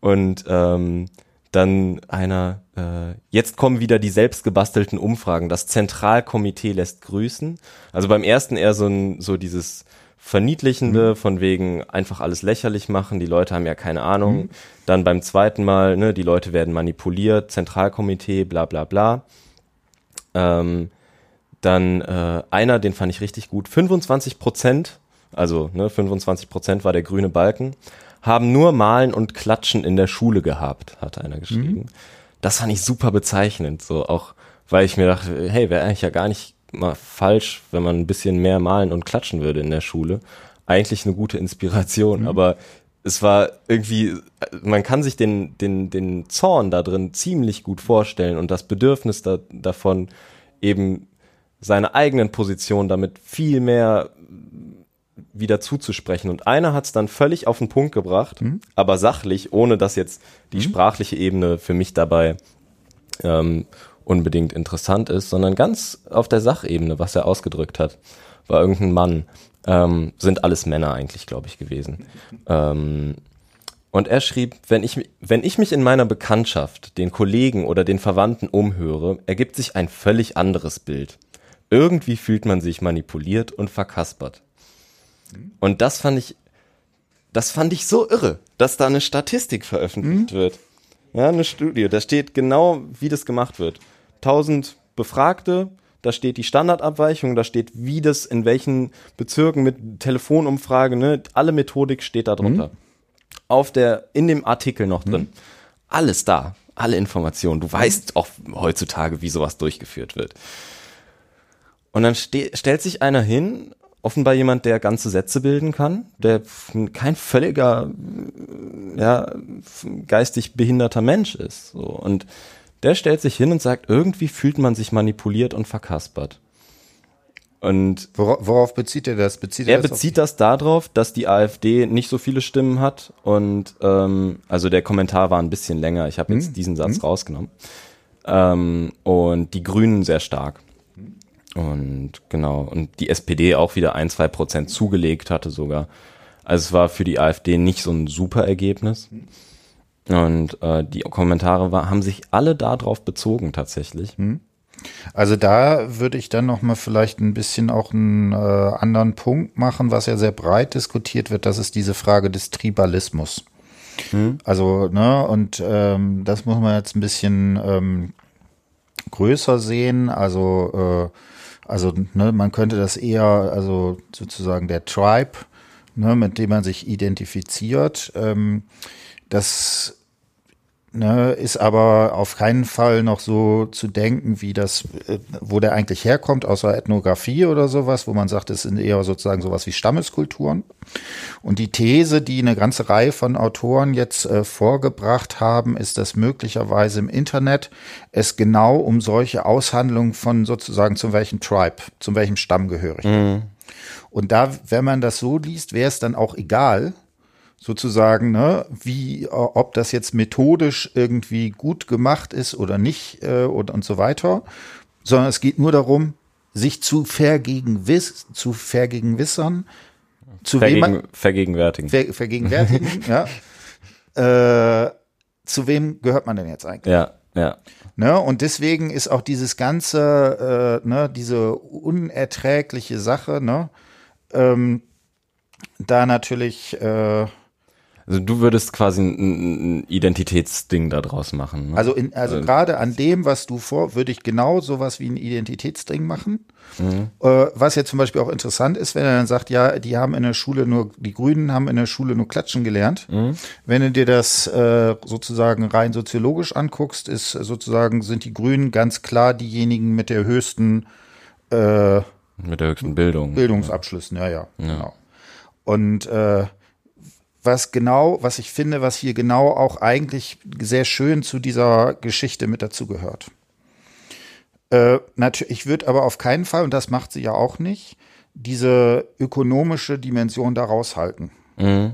Und ähm, dann einer, äh, jetzt kommen wieder die selbstgebastelten Umfragen. Das Zentralkomitee lässt grüßen. Also beim ersten eher so, ein, so dieses Verniedlichende, mhm. von wegen einfach alles lächerlich machen, die Leute haben ja keine Ahnung. Mhm. Dann beim zweiten Mal, ne, die Leute werden manipuliert, Zentralkomitee, bla bla bla. Ähm, dann äh, einer, den fand ich richtig gut, 25 Prozent, also ne, 25 Prozent war der grüne Balken, haben nur Malen und Klatschen in der Schule gehabt, hat einer geschrieben. Mhm. Das fand ich super bezeichnend, so auch, weil ich mir dachte, hey, wäre eigentlich ja gar nicht mal falsch, wenn man ein bisschen mehr malen und klatschen würde in der Schule. Eigentlich eine gute Inspiration, mhm. aber es war irgendwie, man kann sich den, den, den Zorn da drin ziemlich gut vorstellen und das Bedürfnis da, davon, eben seine eigenen Positionen damit viel mehr wieder zuzusprechen. Und einer hat es dann völlig auf den Punkt gebracht, mhm. aber sachlich, ohne dass jetzt die mhm. sprachliche Ebene für mich dabei ähm, unbedingt interessant ist, sondern ganz auf der Sachebene, was er ausgedrückt hat, war irgendein Mann, ähm, sind alles Männer eigentlich, glaube ich, gewesen. Ähm, und er schrieb, wenn ich, wenn ich mich in meiner Bekanntschaft, den Kollegen oder den Verwandten umhöre, ergibt sich ein völlig anderes Bild. Irgendwie fühlt man sich manipuliert und verkaspert. Und das fand ich, das fand ich so irre, dass da eine Statistik veröffentlicht mhm. wird. Ja, eine Studie. Da steht genau, wie das gemacht wird. 1000 Befragte, da steht die Standardabweichung, da steht, wie das in welchen Bezirken mit Telefonumfrage, ne, alle Methodik steht da drunter. Mhm. Auf der, in dem Artikel noch drin. Mhm. Alles da, alle Informationen. Du weißt auch heutzutage, wie sowas durchgeführt wird. Und dann stellt sich einer hin, offenbar jemand, der ganze Sätze bilden kann, der kein völliger, ja, geistig behinderter Mensch ist. So. Und der stellt sich hin und sagt, irgendwie fühlt man sich manipuliert und verkaspert. Und worauf, bezieht er das? Bezieht er, er das bezieht das darauf, dass die AfD nicht so viele Stimmen hat und ähm, also der Kommentar war ein bisschen länger. Ich habe jetzt hm. diesen Satz hm. rausgenommen ähm, und die Grünen sehr stark und genau und die SPD auch wieder ein zwei Prozent zugelegt hatte sogar. Also es war für die AfD nicht so ein super Ergebnis. Und äh, die Kommentare war, haben sich alle darauf bezogen tatsächlich. Hm. Also da würde ich dann noch mal vielleicht ein bisschen auch einen äh, anderen Punkt machen, was ja sehr breit diskutiert wird. Das ist diese Frage des Tribalismus. Hm. Also ne und ähm, das muss man jetzt ein bisschen ähm, größer sehen. Also äh, also ne, man könnte das eher also sozusagen der Tribe, ne, mit dem man sich identifiziert. Ähm, das ne, ist aber auf keinen Fall noch so zu denken, wie das, äh, wo der eigentlich herkommt, außer Ethnographie oder sowas, wo man sagt, es sind eher sozusagen sowas wie Stammeskulturen. Und die These, die eine ganze Reihe von Autoren jetzt äh, vorgebracht haben, ist, dass möglicherweise im Internet es genau um solche Aushandlungen von sozusagen zu welchem Tribe, zu welchem Stamm gehörig. Mhm. Und da, wenn man das so liest, wäre es dann auch egal, sozusagen, ne, wie, ob das jetzt methodisch irgendwie gut gemacht ist oder nicht äh, und, und so weiter, sondern es geht nur darum, sich zu vergegenwiss, zu vergegenwissern, zu Vergegen, wem man, vergegenwärtigen. ver, vergegenwärtigen, (laughs) ja, äh, zu wem gehört man denn jetzt eigentlich? Ja, ja. Ne? Und deswegen ist auch dieses ganze, äh, ne, diese unerträgliche Sache, ne, ähm, da natürlich, äh, Also du würdest quasi ein, ein Identitätsding da draus machen. Ne? also in, also Äh, gerade an dem, was du vor, würde ich genau sowas wie ein Identitätsding machen. Mhm. Äh, was jetzt zum Beispiel auch interessant ist, wenn er dann sagt, ja, die haben in der Schule nur, die Grünen haben in der Schule nur Klatschen gelernt. Mhm. Wenn du dir das äh, sozusagen rein soziologisch anguckst, ist sozusagen, sind die Grünen ganz klar diejenigen mit der höchsten äh, Mit der höchsten Bildung. Bildungsabschlüssen, ja, ja, genau. Und äh, was genau, was ich finde, was hier genau auch eigentlich sehr schön zu dieser Geschichte mit dazugehört. Äh, natürlich, ich würde aber auf keinen Fall, und das macht sie ja auch nicht, diese ökonomische Dimension da raushalten. Mhm.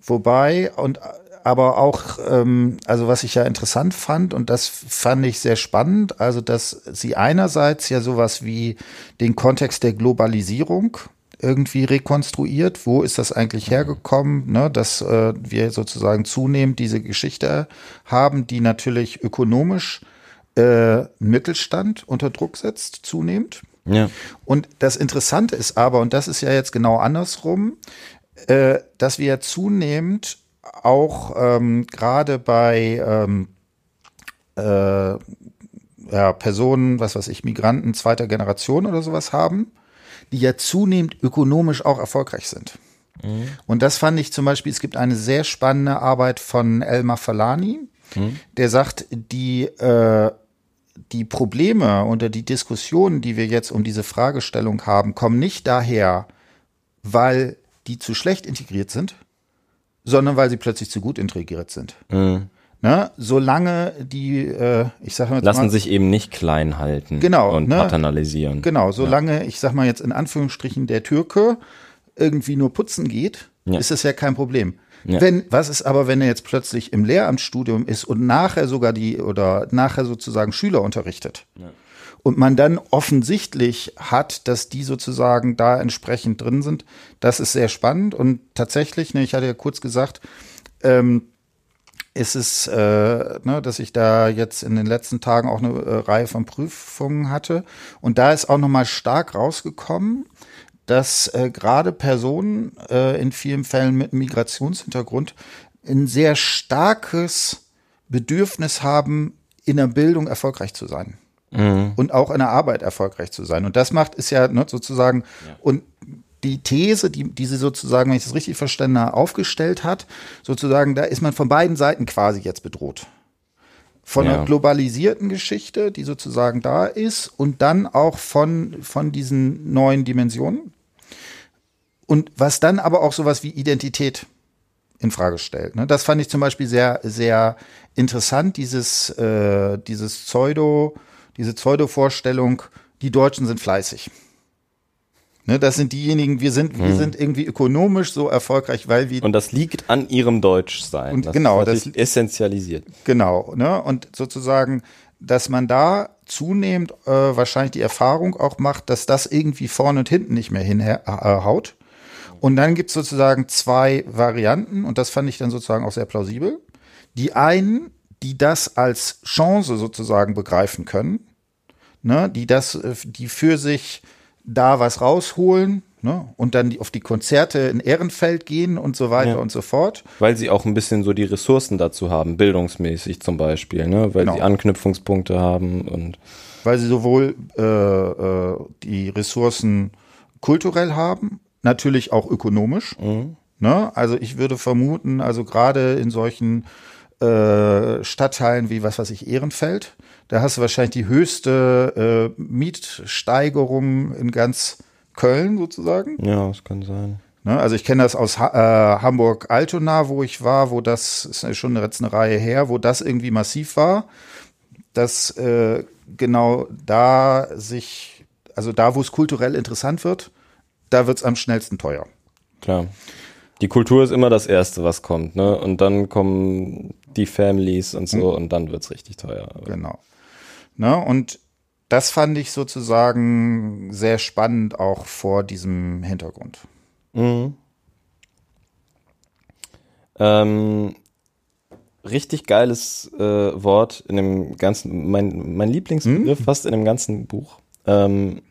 Wobei, und aber auch, ähm, also was ich ja interessant fand, und das fand ich sehr spannend, also dass sie einerseits ja sowas wie den Kontext der Globalisierung irgendwie rekonstruiert. Wo ist das eigentlich hergekommen, ne? dass äh, wir sozusagen zunehmend diese Geschichte haben, die natürlich ökonomisch äh, Mittelstand unter Druck setzt, zunehmend. Ja. Und das Interessante ist aber, und das ist ja jetzt genau andersrum, äh, dass wir zunehmend auch ähm, gerade bei ähm, äh, ja, Personen, was weiß ich, Migranten zweiter Generation oder sowas haben, die ja zunehmend ökonomisch auch erfolgreich sind. Und das fand ich zum Beispiel, es gibt eine sehr spannende Arbeit von Elmar Falani, der sagt, die, äh, die Probleme oder die Diskussionen, die wir jetzt um diese Fragestellung haben, kommen nicht daher, weil die zu schlecht integriert sind, sondern weil sie plötzlich zu gut integriert sind. Mhm. Ne? Solange die, äh, ich sage mal, Lassen mal, sich eben nicht klein halten Genau, und ne? paternalisieren. Genau, solange, ich sag mal jetzt in Anführungsstrichen, der Türke irgendwie nur putzen geht, Ja. ist das ja kein Problem. Ja. Wenn, was ist aber, wenn er jetzt plötzlich im Lehramtsstudium ist und nachher sogar die oder nachher sozusagen Schüler unterrichtet? Und man dann offensichtlich hat, dass die sozusagen da entsprechend drin sind, das ist sehr spannend. Und tatsächlich, ne, ich hatte ja kurz gesagt, ähm, ist es, äh, ne, dass ich da jetzt in den letzten Tagen auch eine äh, Reihe von Prüfungen hatte. Und da ist auch nochmal stark rausgekommen, dass äh, gerade Personen äh, in vielen Fällen mit Migrationshintergrund ein sehr starkes Bedürfnis haben, in der Bildung erfolgreich zu sein. Und auch in der Arbeit erfolgreich zu sein. Und das macht, ist ja ne, sozusagen, und die These, die, die sie sozusagen, wenn ich das richtig verstanden habe, aufgestellt hat, sozusagen, da ist man von beiden Seiten quasi jetzt bedroht. Von Ja. einer globalisierten Geschichte, die sozusagen da ist, und dann auch von, von diesen neuen Dimensionen. Und was dann aber auch sowas wie Identität in Frage stellt. Ne? Das fand ich zum Beispiel sehr, sehr interessant, dieses, äh, dieses Pseudo, diese Pseudo-Vorstellung, die Deutschen sind fleißig. Ne, das sind diejenigen, wir sind, wir sind irgendwie ökonomisch so erfolgreich, weil wir Und das liegt an ihrem Deutschsein. Und das genau, ist das- essentialisiert. Genau, ne? Und sozusagen, dass man da zunehmend äh, wahrscheinlich die Erfahrung auch macht, dass das irgendwie vorne und hinten nicht mehr hinhaut. Und dann gibt's sozusagen zwei Varianten, und das fand ich dann sozusagen auch sehr plausibel. Die einen, die das als Chance sozusagen begreifen können, ne, die das, äh, die für sich da was rausholen, ne, und dann auf die Konzerte in Ehrenfeld gehen und so weiter Ja. und so fort. Weil sie auch ein bisschen so die Ressourcen dazu haben, bildungsmäßig zum Beispiel, ne? Weil Genau. sie Anknüpfungspunkte haben und weil sie sowohl äh, äh, die Ressourcen kulturell haben, natürlich auch ökonomisch. Ne? Also ich würde vermuten, also gerade in solchen äh, Stadtteilen wie was weiß ich Ehrenfeld, da hast du wahrscheinlich die höchste äh, Mietsteigerung in ganz Köln sozusagen. ja, das kann sein. Ne, also ich kenne das aus ha äh, Hamburg-Altona, wo ich war, wo das ist schon jetzt eine Reihe her, wo das irgendwie massiv war, dass äh, genau da sich, also da, wo es kulturell interessant wird, da wird es am schnellsten teuer. Klar. Die Kultur ist immer das Erste, was kommt, ne? Und dann kommen die Families und so mhm. und dann wird's richtig teuer. Genau. Ne? Und das fand ich sozusagen sehr spannend auch vor diesem Hintergrund. Mhm. Ähm, richtig geiles äh, Wort in dem ganzen, mein, mein Lieblingsbegriff mhm. fast in dem ganzen Buch, ähm,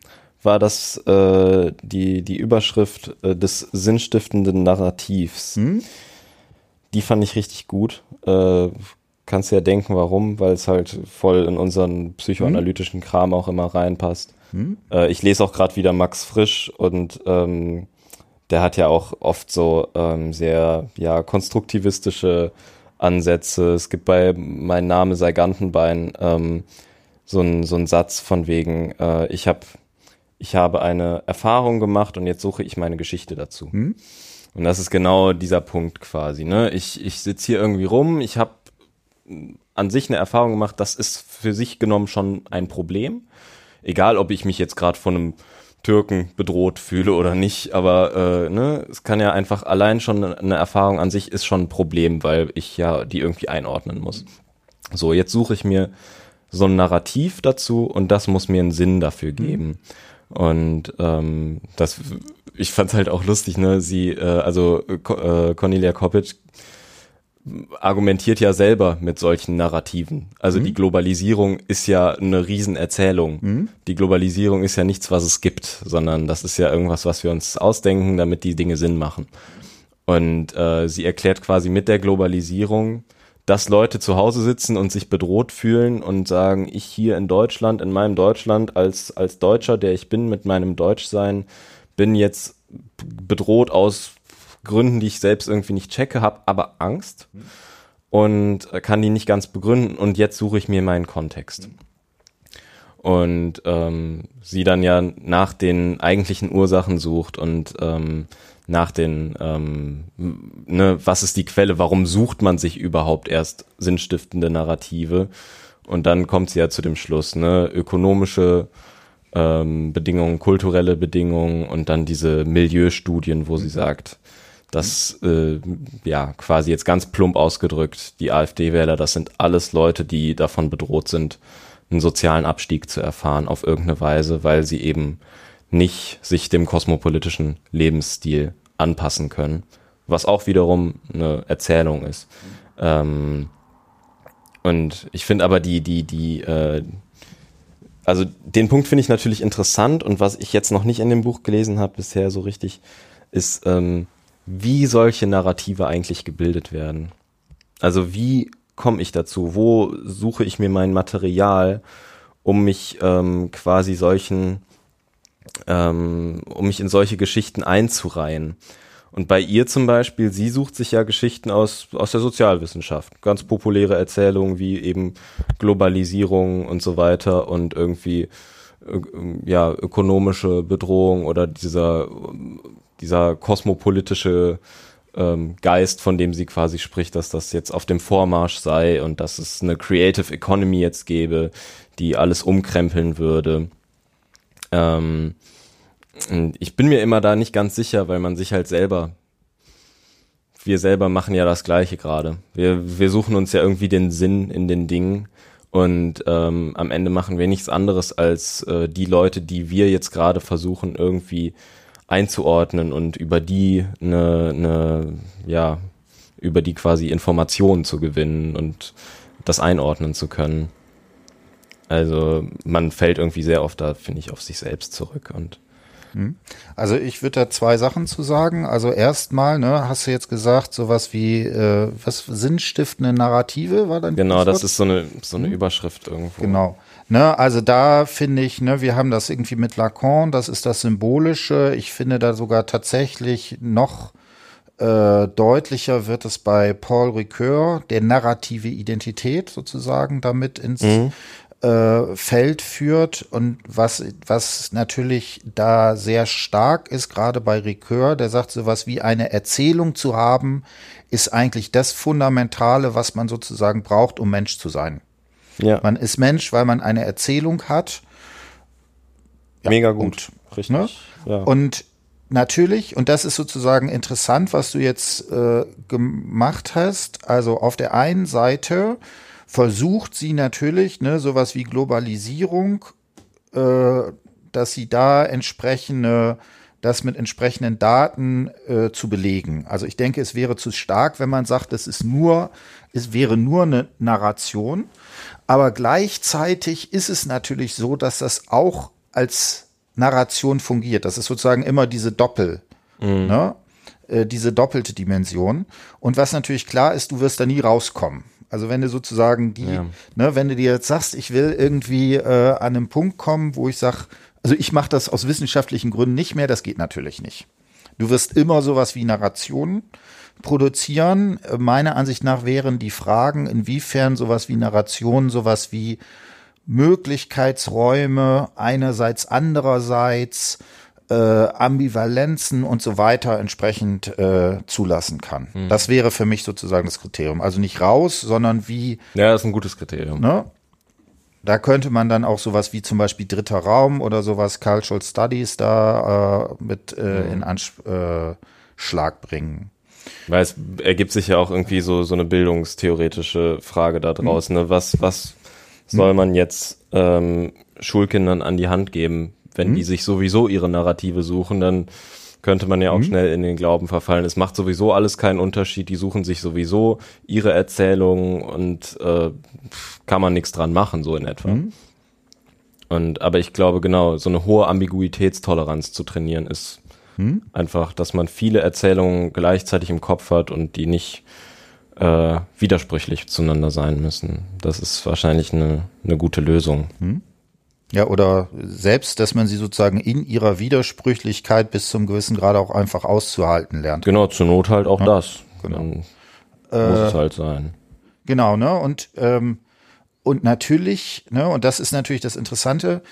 war das äh, die, die Überschrift äh, des sinnstiftenden Narrativs. Mhm. Die fand ich richtig gut. Kannst ja denken, warum, weil es halt voll in unseren psychoanalytischen Kram auch immer reinpasst. Mhm. Äh, ich lese auch gerade wieder Max Frisch und ähm, der hat ja auch oft so ähm, sehr ja konstruktivistische Ansätze. Es gibt bei Mein Name sei Gantenbein ähm, so ein so ein Satz von wegen äh, ich habe ich habe eine Erfahrung gemacht und jetzt suche ich meine Geschichte dazu. Hm? Und das ist genau dieser Punkt quasi. Ne? Ich, ich sitze hier irgendwie rum, ich habe an sich eine Erfahrung gemacht, das ist für sich genommen schon ein Problem. Egal, ob ich mich jetzt gerade von einem Türken bedroht fühle oder nicht, aber äh, ne, es kann ja einfach allein schon eine Erfahrung an sich ist schon ein Problem, weil ich ja die irgendwie einordnen muss. So, jetzt suche ich mir so ein Narrativ dazu und das muss mir einen Sinn dafür mhm. geben. Und ähm, das, ich fand's halt auch lustig, ne? Sie, äh, also äh, Cornelia Kopic argumentiert ja selber mit solchen Narrativen. Also mhm. die Globalisierung ist ja eine Riesenerzählung. Mhm. Die Globalisierung ist ja nichts, was es gibt, sondern das ist ja irgendwas, was wir uns ausdenken, damit die Dinge Sinn machen. Und äh, sie erklärt quasi mit der Globalisierung, dass Leute zu Hause sitzen und sich bedroht fühlen und sagen, ich hier in Deutschland, in meinem Deutschland als, als Deutscher, der ich bin mit meinem Deutschsein, bin jetzt bedroht aus Gründen, die ich selbst irgendwie nicht checke, habe aber Angst und kann die nicht ganz begründen und jetzt suche ich mir meinen Kontext. Und ähm, sie dann ja nach den eigentlichen Ursachen sucht und ähm, nach den, ähm, ne, was ist die Quelle, warum sucht man sich überhaupt erst sinnstiftende Narrative? Und dann kommt sie ja zu dem Schluss, ne, ökonomische ähm, Bedingungen, kulturelle Bedingungen und dann diese Milieustudien, wo sie sagt, dass äh, ja quasi jetzt ganz plump ausgedrückt, die AfD-Wähler, das sind alles Leute, die davon bedroht sind, einen sozialen Abstieg zu erfahren auf irgendeine Weise, weil sie eben nicht sich dem kosmopolitischen Lebensstil anpassen können, was auch wiederum eine Erzählung ist. Ähm, und ich finde aber die, die, die, äh, also den Punkt finde ich natürlich interessant und was ich jetzt noch nicht in dem Buch gelesen habe bisher so richtig, ist, ähm, wie solche Narrative eigentlich gebildet werden. Also wie komme ich dazu? Wo suche ich mir mein Material, um mich ähm, quasi solchen, ähm, um mich in solche Geschichten einzureihen? Und bei ihr zum Beispiel, sie sucht sich ja Geschichten aus, aus der Sozialwissenschaft. Ganz populäre Erzählungen wie eben Globalisierung und so weiter und irgendwie äh, ja, ökonomische Bedrohung oder dieser dieser kosmopolitische ähm, Geist, von dem sie quasi spricht, dass das jetzt auf dem Vormarsch sei und dass es eine Creative Economy jetzt gäbe, die alles umkrempeln würde. Ähm, ich bin mir immer da nicht ganz sicher, weil man sich halt selber, wir selber machen ja das Gleiche gerade. Wir, wir suchen uns ja irgendwie den Sinn in den Dingen und ähm, am Ende machen wir nichts anderes als äh, die Leute, die wir jetzt gerade versuchen irgendwie einzuordnen und über die eine, eine ja, über die quasi Informationen zu gewinnen und das einordnen zu können. Also man fällt irgendwie sehr oft da, finde ich, auf sich selbst zurück und hm. also ich würde da zwei Sachen zu sagen. Also erstmal, ne, hast du jetzt gesagt, sowas wie äh, was sinnstiftende Narrative war dann? Genau, das ist so eine so eine hm. Überschrift irgendwo. Genau. Ne, also da finde ich, ne, wir haben das irgendwie mit Lacan, das ist das Symbolische. Ich finde da sogar tatsächlich noch äh, deutlicher wird es bei Paul Ricoeur, der narrative Identität sozusagen damit ins mhm. äh, Feld führt. Und was, was natürlich da sehr stark ist, gerade bei Ricoeur, der sagt sowas wie eine Erzählung zu haben, ist eigentlich das Fundamentale, was man sozusagen braucht, um Mensch zu sein. Ja. Man ist Mensch, weil man eine Erzählung hat. Ja, Mega gut, und, richtig. Ne? Ja. Und natürlich, und das ist sozusagen interessant, was du jetzt äh, gemacht hast. Also auf der einen Seite versucht sie natürlich, ne, sowas wie Globalisierung, äh, dass sie da entsprechende das mit entsprechenden Daten äh, zu belegen. Also ich denke, es wäre zu stark, wenn man sagt, es ist nur, es wäre nur eine Narration. Aber gleichzeitig ist es natürlich so, dass das auch als Narration fungiert. Das ist sozusagen immer diese Doppel, mhm. ne? Äh, diese doppelte Dimension. Und was natürlich klar ist, du wirst da nie rauskommen. Also wenn du sozusagen die, ja. ne, wenn du dir jetzt sagst, ich will irgendwie äh, an einem Punkt kommen, wo ich sag, also ich mache das aus wissenschaftlichen Gründen nicht mehr, das geht natürlich nicht. Du wirst immer sowas wie Narrationen produzieren. Meiner Ansicht nach wären die Fragen, inwiefern sowas wie Narrationen, sowas wie Möglichkeitsräume einerseits, andererseits, äh, Ambivalenzen und so weiter entsprechend äh, zulassen kann. Mhm. Das wäre für mich sozusagen das Kriterium. Also nicht raus, sondern wie. Ja, das ist ein gutes Kriterium. Ne? Da könnte man dann auch sowas wie zum Beispiel dritter Raum oder sowas Cultural Studies da äh, mit äh, mhm. in Anschlag äh, bringen. Weil es ergibt sich ja auch irgendwie so, so eine bildungstheoretische Frage da draußen. Mhm. Ne? Was, was soll mhm. man jetzt ähm, Schulkindern an die Hand geben, wenn mhm. die sich sowieso ihre Narrative suchen, dann könnte man ja auch mhm. schnell in den Glauben verfallen. Es macht sowieso alles keinen Unterschied. Die suchen sich sowieso ihre Erzählungen und äh, kann man nichts dran machen, so in etwa. Mhm. Und aber ich glaube genau, so eine hohe Ambiguitätstoleranz zu trainieren ist mhm. einfach, dass man viele Erzählungen gleichzeitig im Kopf hat und die nicht äh, widersprüchlich zueinander sein müssen. Das ist wahrscheinlich eine, eine gute Lösung. Ja, oder selbst, dass man sie sozusagen in ihrer Widersprüchlichkeit bis zum gewissen Grade auch einfach auszuhalten lernt. Genau, zur Not halt auch ja, das. Genau. Dann muss äh, es halt sein. Genau, ne? Und, ähm, und natürlich, ne, und das ist natürlich das Interessante,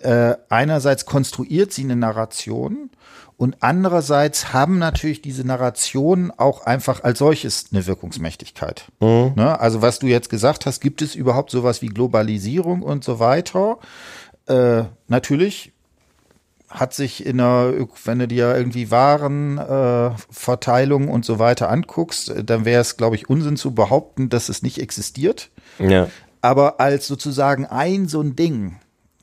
äh, einerseits konstruiert sie eine Narration und andererseits haben natürlich diese Narrationen auch einfach als solches eine Wirkungsmächtigkeit. Mhm. Ne? Also was du jetzt gesagt hast, gibt es überhaupt sowas wie Globalisierung und so weiter? Äh, natürlich hat sich in der, wenn du dir irgendwie Warenverteilung äh, und so weiter anguckst, dann wäre es, glaube ich, Unsinn zu behaupten, dass es nicht existiert. Ja. Aber als sozusagen ein so ein Ding,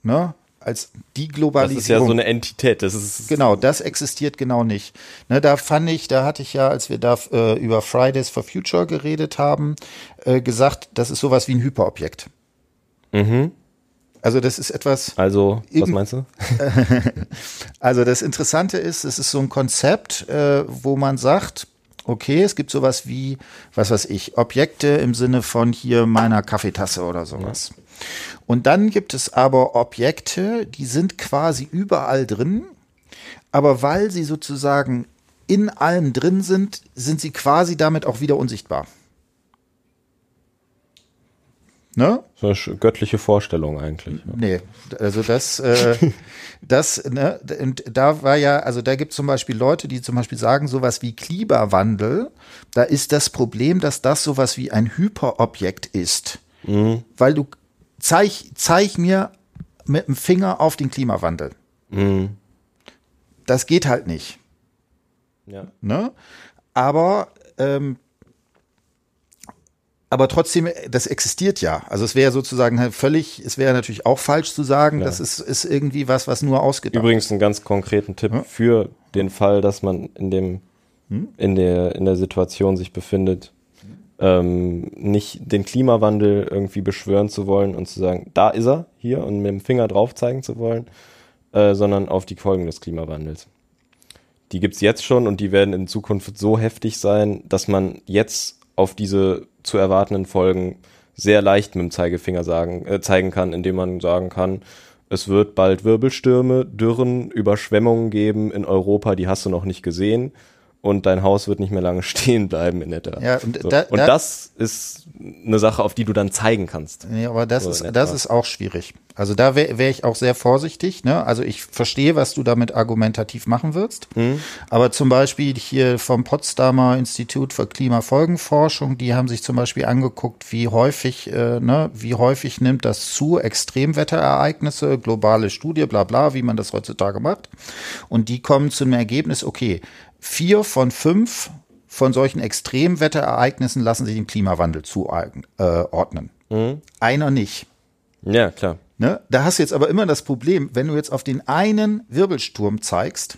ne, als die Globalisierung. Das ist ja so eine Entität. Das ist genau, das existiert genau nicht. Ne, da fand ich, da hatte ich ja, als wir da äh, über Fridays for Future geredet haben, äh, gesagt, das ist sowas wie ein Hyperobjekt. Mhm. Also das ist etwas. Also, was meinst du? (laughs) (laughs) also das Interessante ist, es ist so ein Konzept, äh, wo man sagt, okay, es gibt sowas wie, was weiß ich, Objekte im Sinne von hier meiner Kaffeetasse oder sowas. Ja. Und dann gibt es aber Objekte, die sind quasi überall drin, aber weil sie sozusagen in allem drin sind, sind sie quasi damit auch wieder unsichtbar. Ne? So eine göttliche Vorstellung eigentlich. Ja. Nee, also das, äh, (laughs) das, ne, und da war ja, also da gibt es zum Beispiel Leute, die zum Beispiel sagen, sowas wie Klimawandel, da ist das Problem, dass das sowas wie ein Hyperobjekt ist. Mhm. Weil du zeig, zeig mir mit dem Finger auf den Klimawandel. Mhm. Das geht halt nicht. Ja. Ne? Aber ähm, aber trotzdem, das existiert ja. Also es wäre sozusagen halt völlig, es wäre natürlich auch falsch zu sagen, ja. das ist, ist irgendwie was, was nur ausgedacht Übrigens einen ganz konkreten Tipp ja? für den Fall, dass man in dem, hm? in der, in der Situation sich befindet, ähm, nicht den Klimawandel irgendwie beschwören zu wollen und zu sagen, da ist er hier und mit dem Finger drauf zeigen zu wollen, äh, sondern auf die Folgen des Klimawandels. Die gibt's jetzt schon und die werden in Zukunft so heftig sein, dass man jetzt auf diese zu erwartenden Folgen sehr leicht mit dem Zeigefinger sagen, äh, zeigen kann, indem man sagen kann, es wird bald Wirbelstürme, Dürren, Überschwemmungen geben in Europa, die hast du noch nicht gesehen und dein Haus wird nicht mehr lange (laughs) stehen bleiben in etwa. Ja, und, so. da, und da, das ist eine Sache, auf die du dann zeigen kannst. Nee, aber das So ist, das ist auch schwierig. Also da wäre wär ich auch sehr vorsichtig. Ne? Also ich verstehe, was du damit argumentativ machen willst. Mhm. Aber zum Beispiel hier vom Potsdamer Institut für Klimafolgenforschung, die haben sich zum Beispiel angeguckt, wie häufig, äh, ne, wie häufig nimmt das zu, Extremwetterereignisse, globale Studie, bla bla, wie man das heutzutage macht. Und die kommen zu einem Ergebnis, okay, vier von fünf von solchen Extremwetterereignissen lassen sich dem Klimawandel zuordnen. Einer nicht. Ja, klar. Ne? Da hast du jetzt aber immer das Problem, wenn du jetzt auf den einen Wirbelsturm zeigst,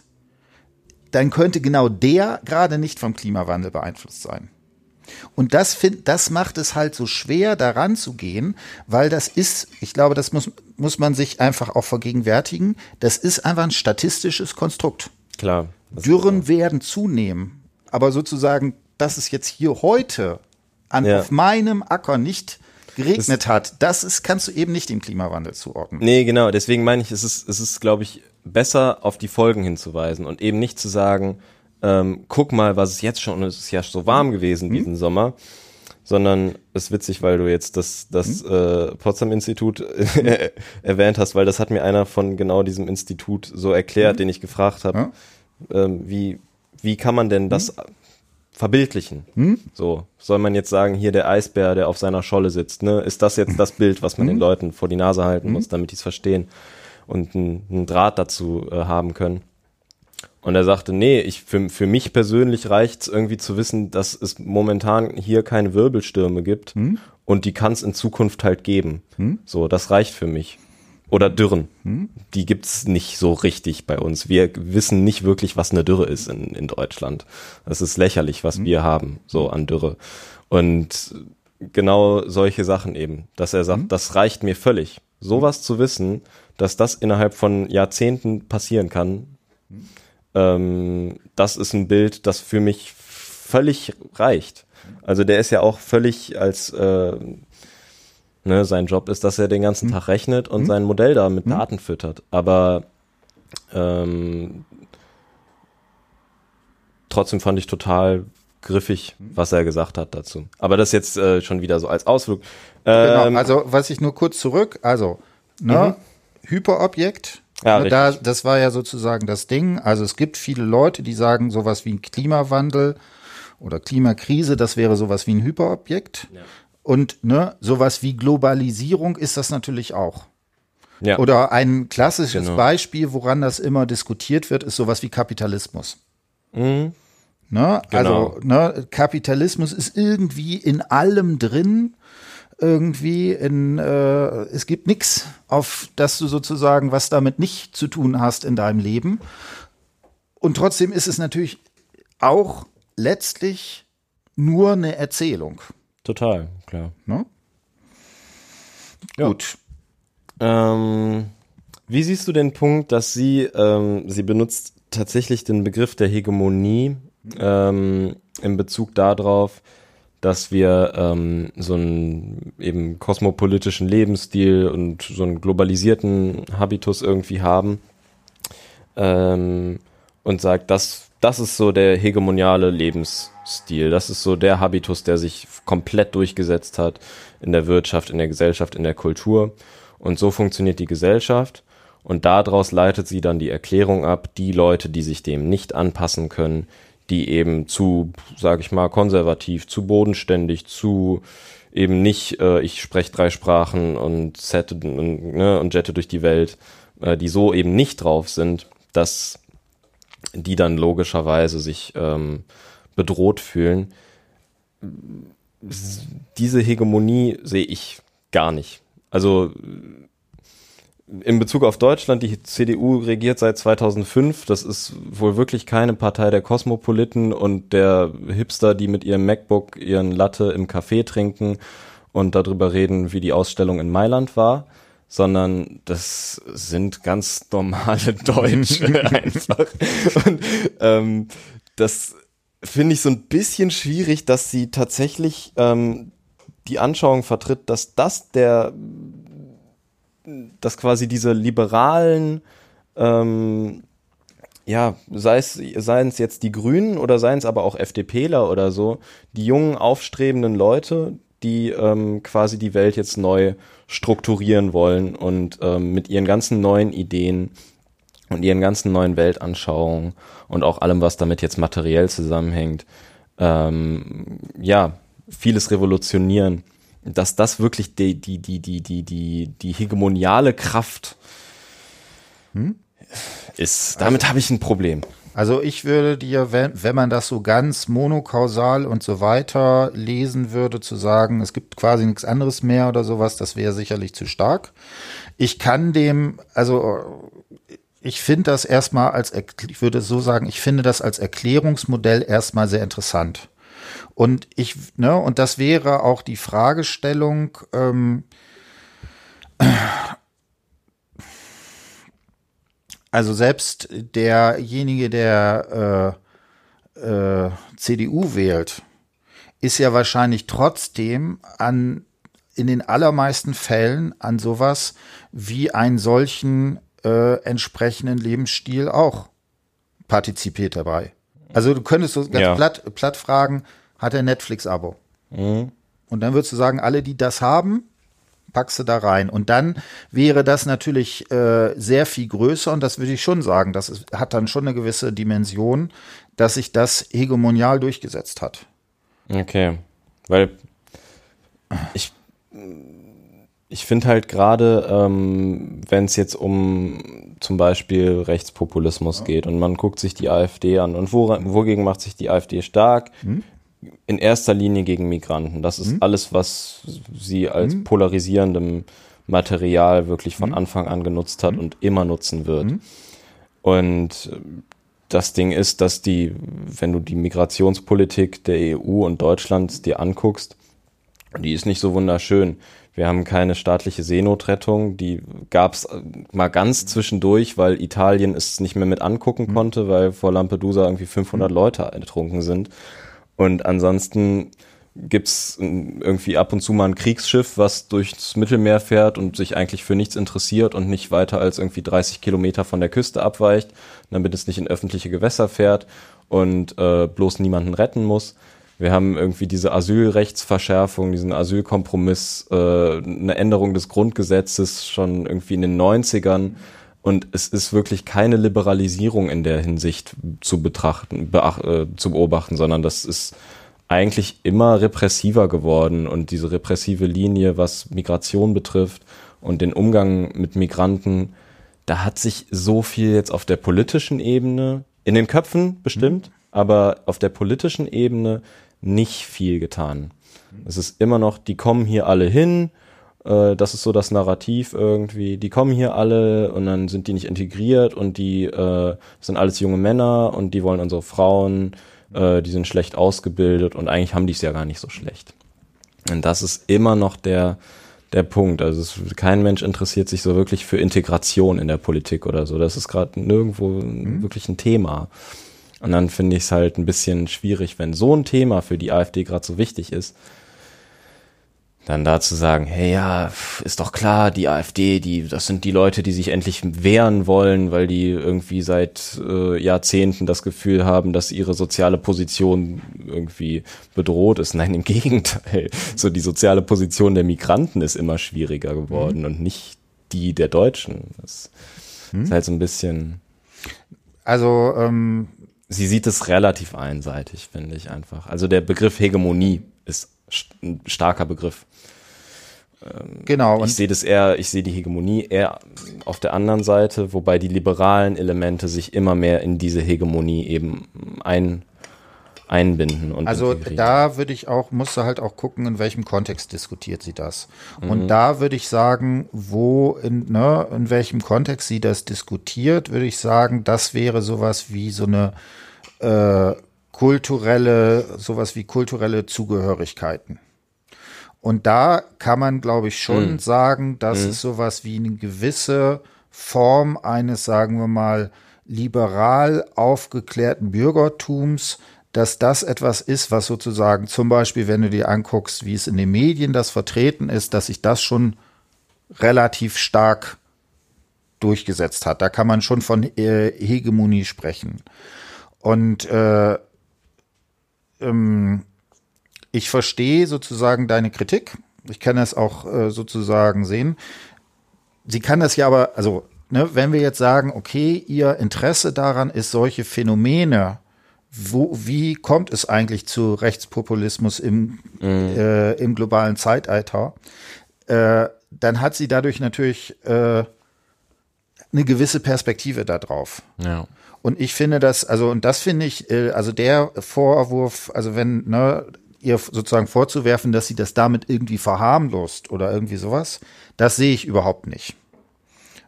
dann könnte genau der gerade nicht vom Klimawandel beeinflusst sein. Und das, find, das macht es halt so schwer, daran zu gehen, weil das ist, ich glaube, das muss, muss man sich einfach auch vergegenwärtigen, das ist einfach ein statistisches Konstrukt. Klar. Das- Dürren werden zunehmen, aber sozusagen, dass es jetzt hier heute an, Ja. auf meinem Acker nicht geregnet hat, das ist, kannst du eben nicht dem Klimawandel zuordnen. Nee, genau. Deswegen meine ich, es ist, es ist, glaube ich, besser auf die Folgen hinzuweisen und eben nicht zu sagen, ähm, guck mal, was es jetzt schon, und es ist ja so warm gewesen diesen Sommer, sondern es ist witzig, weil du jetzt das, das äh, Potsdam Institut (laughs) erwähnt hast, weil das hat mir einer von genau diesem Institut so erklärt, den ich gefragt habe, ähm, wie, wie kann man denn das verbildlichen? So, soll man jetzt sagen, hier der Eisbär, der auf seiner Scholle sitzt, ne? Ist das jetzt das Bild, was man den Leuten vor die Nase halten muss, damit die es verstehen und einen, einen Draht dazu äh, haben können? Und er sagte, nee, ich, für, für mich persönlich reicht's irgendwie zu wissen, dass es momentan hier keine Wirbelstürme gibt und die kann es in Zukunft halt geben. So, das reicht für mich. Oder Dürren. Die gibt's nicht so richtig bei uns. Wir wissen nicht wirklich, was eine Dürre ist in, in Deutschland. Das ist lächerlich, was wir haben, so an Dürre. Und genau solche Sachen eben, dass er sagt, das reicht mir völlig. Sowas zu wissen, dass das innerhalb von Jahrzehnten passieren kann, ähm, das ist ein Bild, das für mich völlig reicht. Also der ist ja auch völlig als äh, ne, sein Job ist, dass er den ganzen Tag rechnet und sein Modell da mit Daten füttert. Aber ähm, trotzdem fand ich total griffig, was er gesagt hat dazu. Aber das jetzt äh, schon wieder so als Ausflug. Genau, Ähm, also was ich nur kurz zurück, also ne, Hyperobjekt, Ja, ne, da, das war ja sozusagen das Ding. Also es gibt viele Leute, die sagen sowas wie ein Klimawandel oder Klimakrise, das wäre sowas wie ein Hyperobjekt. Und ne, sowas wie Globalisierung ist das natürlich auch. ja. Oder ein klassisches Genau. Beispiel, woran das immer diskutiert wird, ist sowas wie Kapitalismus. Mhm. Ne? Genau. Also ne, Kapitalismus ist irgendwie in allem drin. Irgendwie in äh, es gibt nichts, auf das du sozusagen was damit nicht zu tun hast in deinem Leben. Und trotzdem ist es natürlich auch letztlich nur eine Erzählung. Total, klar. Ne? Ja. Gut. Ähm, wie siehst du den Punkt, dass sie, ähm, sie benutzt tatsächlich den Begriff der Hegemonie ähm, in Bezug darauf, dass wir ähm, so einen eben kosmopolitischen Lebensstil und so einen globalisierten Habitus irgendwie haben ähm, und sagt, das, das ist so der hegemoniale Lebensstil, das ist so der Habitus, der sich komplett durchgesetzt hat in der Wirtschaft, in der Gesellschaft, in der Kultur. Und so funktioniert die Gesellschaft. Und daraus leitet sie dann die Erklärung ab, die Leute, die sich dem nicht anpassen können, die eben zu, sage ich mal, konservativ, zu bodenständig, zu eben nicht, äh, ich spreche drei Sprachen und sette und, ne, und jette durch die Welt, äh, die so eben nicht drauf sind, dass die dann logischerweise sich ähm, bedroht fühlen. Diese Hegemonie sehe ich gar nicht. Also in Bezug auf Deutschland, die CDU regiert seit 2005. Das ist wohl wirklich keine Partei der Kosmopoliten und der Hipster, die mit ihrem MacBook ihren Latte im Café trinken und darüber reden, wie die Ausstellung in Mailand war, sondern das sind ganz normale (laughs) Deutsche (laughs) einfach. Und ähm, das finde ich so ein bisschen schwierig, dass sie tatsächlich ähm, die Anschauung vertritt, dass das der dass quasi diese liberalen ähm, ja, sei es, seien es jetzt die Grünen oder seien es aber auch FDPler oder so, die jungen, aufstrebenden Leute, die ähm, quasi die Welt jetzt neu strukturieren wollen und ähm, mit ihren ganzen neuen Ideen und ihren ganzen neuen Weltanschauungen und auch allem, was damit jetzt materiell zusammenhängt, ähm, ja, vieles revolutionieren, dass das wirklich die, die, die, die, die, die, die hegemoniale Kraft hm? ist. Damit also, habe ich ein Problem. Also ich würde dir, wenn, wenn man das so ganz monokausal und so weiter lesen würde, zu sagen, es gibt quasi nichts anderes mehr oder sowas, das wäre sicherlich zu stark. Ich kann dem, also ich finde das erstmal als, ich würde so sagen, ich finde das als Erklärungsmodell erstmal sehr interessant. Und ich, ne, und das wäre auch die Fragestellung, ähm, also selbst derjenige, der äh, äh, CDU wählt, ist ja wahrscheinlich trotzdem an in den allermeisten Fällen an sowas wie einen solchen äh, entsprechenden Lebensstil auch partizipiert dabei. Also du könntest so ganz ja. platt, platt fragen, hat er Netflix-Abo? Mhm. Und dann würdest du sagen, alle, die das haben, packst du da rein. Und dann wäre das natürlich äh, sehr viel größer und das würde ich schon sagen, das ist, hat dann schon eine gewisse Dimension, dass sich das hegemonial durchgesetzt hat. Okay, weil ich ich finde halt gerade, ähm, wenn es jetzt um zum Beispiel Rechtspopulismus ja. geht und man guckt sich die AfD an und wo, wogegen macht sich die AfD stark? Hm? In erster Linie gegen Migranten. Das ist mhm. alles, was sie als mhm. polarisierendem Material wirklich von mhm. Anfang an genutzt hat mhm. und immer nutzen wird. Mhm. Und das Ding ist, dass die, wenn du die Migrationspolitik der EU und Deutschlands dir anguckst, die ist nicht so wunderschön. Wir haben keine staatliche Seenotrettung. Die gab es mal ganz zwischendurch, weil Italien es nicht mehr mit angucken mhm. konnte, weil vor Lampedusa irgendwie 500 Leute ertrunken sind. Und ansonsten gibt's irgendwie ab und zu mal ein Kriegsschiff, was durchs Mittelmeer fährt und sich eigentlich für nichts interessiert und nicht weiter als irgendwie 30 Kilometer von der Küste abweicht, damit es nicht in öffentliche Gewässer fährt und äh, bloß niemanden retten muss. Wir haben irgendwie diese Asylrechtsverschärfung, diesen Asylkompromiss, äh, eine Änderung des Grundgesetzes schon irgendwie in den 90ern. Und es ist wirklich keine Liberalisierung in der Hinsicht zu betrachten, beach, äh, zu beobachten, sondern das ist eigentlich immer repressiver geworden und diese repressive Linie, was Migration betrifft und den Umgang mit Migranten, da hat sich so viel jetzt auf der politischen Ebene, in den Köpfen bestimmt, mhm. aber auf der politischen Ebene nicht viel getan. Es ist immer noch, die kommen hier alle hin, äh, das ist so das Narrativ irgendwie. Die kommen hier alle und dann sind die nicht integriert und die äh, sind alles junge Männer und die wollen unsere Frauen, äh, die sind schlecht ausgebildet und eigentlich haben die es ja gar nicht so schlecht. Und das ist immer noch der, der Punkt. Also es, kein Mensch interessiert sich so wirklich für Integration in der Politik oder so. Das ist gerade nirgendwo mhm. wirklich ein Thema. Und dann finde ich es halt ein bisschen schwierig, wenn so ein Thema für die AfD gerade so wichtig ist, dann dazu sagen, hey ja, ist doch klar, die AfD, die, das sind die Leute, die sich endlich wehren wollen, weil die irgendwie seit äh, Jahrzehnten das Gefühl haben, dass ihre soziale Position irgendwie bedroht ist. (laughs) Nein, im Gegenteil. So die soziale Position der Migranten ist immer schwieriger geworden mhm. und nicht die der Deutschen. Das mhm. ist halt so ein bisschen. Also, ähm, sie sieht es relativ einseitig, finde ich einfach. Also der Begriff Hegemonie ist ein starker Begriff. Ähm, genau. Ich sehe das eher, ich sehe die Hegemonie eher auf der anderen Seite, wobei die liberalen Elemente sich immer mehr in diese Hegemonie eben ein, einbinden. Und also da würde ich auch, musste halt auch gucken, in welchem Kontext diskutiert sie das. Mhm. Und da würde ich sagen, wo, in, ne, in welchem Kontext sie das diskutiert, würde ich sagen, das wäre sowas wie so eine äh, kulturelle, sowas wie kulturelle Zugehörigkeiten. Und da kann man, glaube ich, schon mhm. sagen, dass mhm. es sowas wie eine gewisse Form eines, sagen wir mal, liberal aufgeklärten Bürgertums, dass das etwas ist, was sozusagen zum Beispiel, wenn du dir anguckst, wie es in den Medien das vertreten ist, dass sich das schon relativ stark durchgesetzt hat. Da kann man schon von äh, Hegemonie sprechen. Und äh, ähm, ich verstehe sozusagen deine Kritik. Ich kann das auch äh, sozusagen sehen. Sie kann das ja aber, also ne, wenn wir jetzt sagen, okay, ihr Interesse daran ist, solche Phänomene wo, wie kommt es eigentlich zu Rechtspopulismus im, mhm. äh, im globalen Zeitalter? Äh, dann hat sie dadurch natürlich äh, eine gewisse Perspektive darauf. Ja. Und ich finde das, also, und das finde ich, äh, also der Vorwurf, also wenn, ne, ihr sozusagen vorzuwerfen, dass sie das damit irgendwie verharmlost oder irgendwie sowas, das sehe ich überhaupt nicht.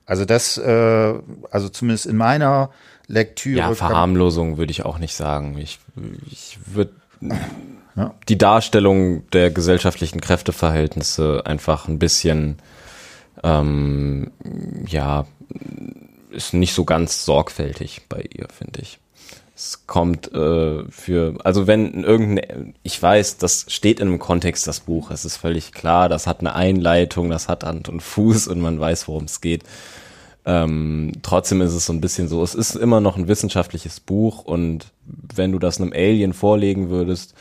Also das, äh, also zumindest in meiner Lektüre. Ja, Verharmlosung würde ich auch nicht sagen. Ich, ich würde ja. die Darstellung der gesellschaftlichen Kräfteverhältnisse einfach ein bisschen, ähm, ja, ist nicht so ganz sorgfältig bei ihr, finde ich. Es kommt äh, für, also wenn irgendein, ich weiß, das steht in einem Kontext, das Buch, es ist völlig klar, das hat eine Einleitung, das hat Hand und Fuß und man weiß, worum es geht. Ähm, trotzdem ist es so ein bisschen so, es ist immer noch ein wissenschaftliches Buch und wenn du das einem Alien vorlegen würdest,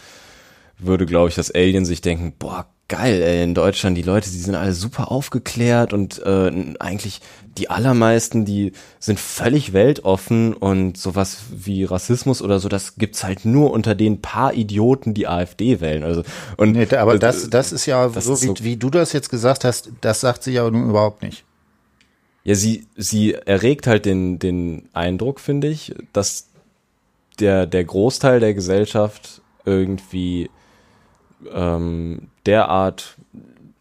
würde, glaube ich, das Alien sich denken, boah, geil, ey, in Deutschland, die Leute, die sind alle super aufgeklärt und äh, eigentlich die allermeisten, die sind völlig weltoffen und sowas wie Rassismus oder so, das gibt's halt nur unter den paar Idioten, die AfD wählen. Also und nee, aber das, das ist ja das so, ist wie, so, wie du das jetzt gesagt hast, das sagt sie ja nun überhaupt nicht. Ja, sie, sie erregt halt den, den Eindruck, finde ich, dass der, der Großteil der Gesellschaft irgendwie ähm, derart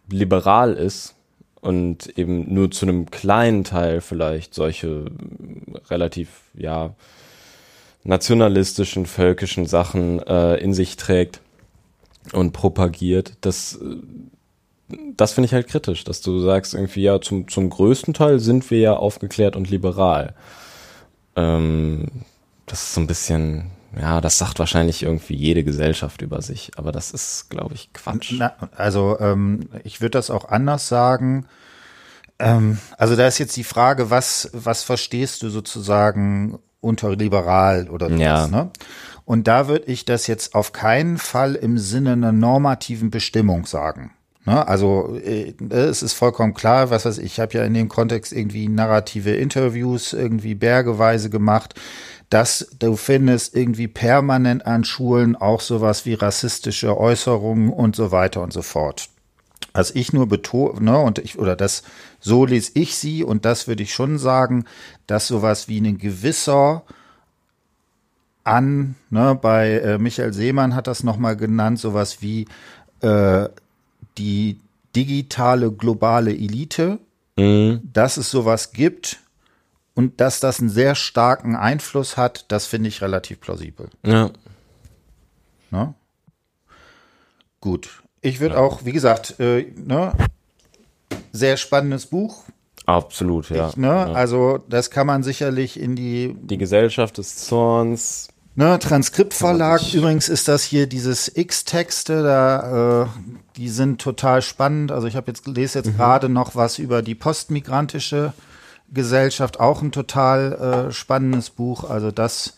liberal ist und eben nur zu einem kleinen Teil vielleicht solche relativ, ja, nationalistischen, völkischen Sachen äh, in sich trägt und propagiert, dass das finde ich halt kritisch, dass du sagst irgendwie, ja, zum, zum größten Teil sind wir ja aufgeklärt und liberal. Ähm, das ist so ein bisschen, ja, das sagt wahrscheinlich irgendwie jede Gesellschaft über sich, aber das ist, glaube ich, Quatsch. Na, also ähm, ich würde das auch anders sagen. Ähm, also da ist jetzt die Frage, was, was verstehst du sozusagen unter liberal oder was, ja. ne? Und da würde ich das jetzt auf keinen Fall im Sinne einer normativen Bestimmung sagen. Ne? Also äh, es ist vollkommen klar, was weiß ich, ich habe ja in dem Kontext irgendwie narrative Interviews irgendwie bergeweise gemacht, dass du findest irgendwie permanent an Schulen auch sowas wie rassistische Äußerungen und so weiter und so fort. Was ich nur betone, ne, und ich, oder das, so lese ich sie, und das würde ich schon sagen, dass sowas wie ein gewisser an, ne, bei äh, Michael Seemann hat das nochmal genannt, sowas wie äh, die digitale globale Elite, mhm. dass es sowas gibt und dass das einen sehr starken Einfluss hat, das finde ich relativ plausibel. Ja. Ne? Gut. Ich würde ja. auch, wie gesagt, äh, ne, sehr spannendes Buch. Absolut, ja. Ich, ne, ja. Also das kann man sicherlich in die die Gesellschaft des Zorns Ne, Transkriptverlag, übrigens ist das hier dieses X-Texte, da, äh, die sind total spannend. Also ich habe jetzt lese jetzt mhm. gerade noch was über die postmigrantische Gesellschaft, auch ein total äh, spannendes Buch. Also das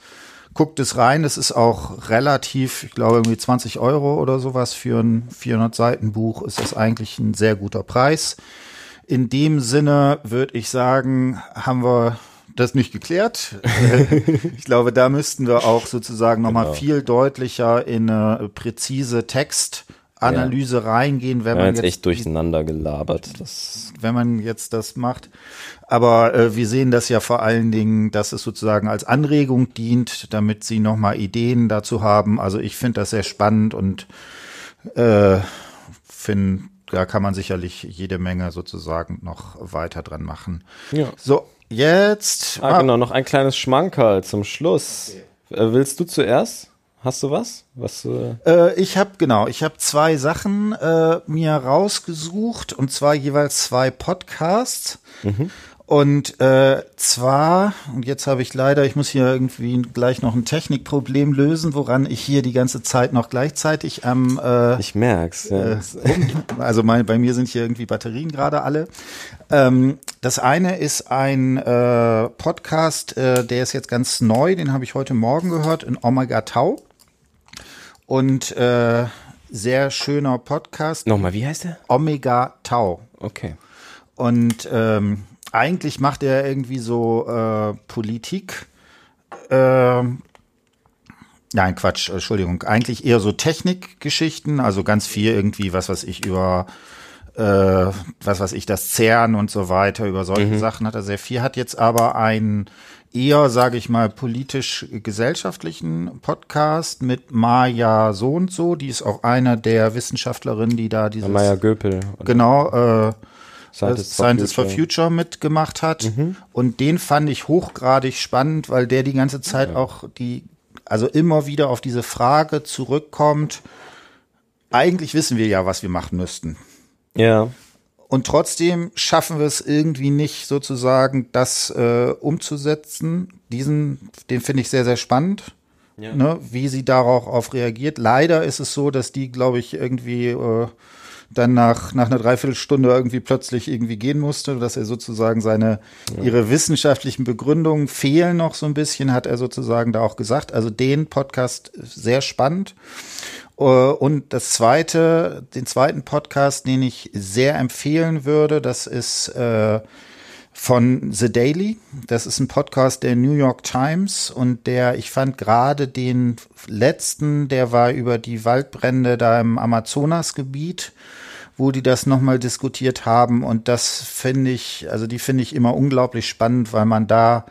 guckt es rein. Das ist auch relativ, ich glaube irgendwie 20 Euro oder sowas für ein 400 Seiten Buch. Ist das eigentlich ein sehr guter Preis. In dem Sinne würde ich sagen, haben wir das nicht geklärt. (laughs) ich glaube, da müssten wir auch sozusagen nochmal genau. viel deutlicher in eine präzise Textanalyse ja. reingehen, wenn ja, man jetzt, jetzt echt durcheinander gelabert. Das wenn man jetzt das macht. Aber äh, wir sehen das ja vor allen Dingen, dass es sozusagen als Anregung dient, damit sie nochmal Ideen dazu haben. Also ich finde das sehr spannend und äh, finde, da kann man sicherlich jede Menge sozusagen noch weiter dran machen. Ja. So, Jetzt. Ah, ah, genau, noch ein kleines Schmankerl zum Schluss. Okay. Äh, willst du zuerst? Hast du was? was äh äh, ich habe genau, ich habe zwei Sachen äh, mir rausgesucht und zwar jeweils zwei Podcasts. Mhm. Und äh, zwar, und jetzt habe ich leider, ich muss hier irgendwie gleich noch ein Technikproblem lösen, woran ich hier die ganze Zeit noch gleichzeitig am äh, Ich merk's. Ja. Äh, also mein, bei mir sind hier irgendwie Batterien gerade alle. Ähm, das eine ist ein äh, Podcast, äh, der ist jetzt ganz neu, den habe ich heute Morgen gehört, in Omega Tau. Und äh, sehr schöner Podcast. Nochmal, wie heißt der? Omega Tau. Okay. Und ähm, eigentlich macht er irgendwie so äh, Politik. Äh, nein, Quatsch, Entschuldigung. Eigentlich eher so Technikgeschichten, also ganz viel irgendwie, was weiß ich, über äh, was weiß ich, das CERN und so weiter, über solche mhm. Sachen hat er sehr viel, hat jetzt aber einen eher, sage ich mal, politisch-gesellschaftlichen Podcast mit Maja so und so, die ist auch einer der Wissenschaftlerinnen, die da dieses Maja Göpel. Genau, äh, Scientists, Scientists for, Future. for Future mitgemacht hat. Mhm. Und den fand ich hochgradig spannend, weil der die ganze Zeit ja. auch die, also immer wieder auf diese Frage zurückkommt. Eigentlich wissen wir ja, was wir machen müssten. Ja. Und trotzdem schaffen wir es irgendwie nicht, sozusagen das äh, umzusetzen. Diesen, den finde ich sehr, sehr spannend. Ja. Ne, wie sie darauf reagiert. Leider ist es so, dass die, glaube ich, irgendwie äh, dann nach, nach einer Dreiviertelstunde irgendwie plötzlich irgendwie gehen musste, dass er sozusagen seine, ja. ihre wissenschaftlichen Begründungen fehlen noch so ein bisschen, hat er sozusagen da auch gesagt. Also den Podcast sehr spannend. Äh, und das zweite, den zweiten Podcast, den ich sehr empfehlen würde, das ist äh, von The Daily. Das ist ein Podcast der New York Times und der, ich fand gerade den letzten, der war über die Waldbrände da im Amazonasgebiet wo die das nochmal diskutiert haben. Und das finde ich, also die finde ich immer unglaublich spannend, weil man da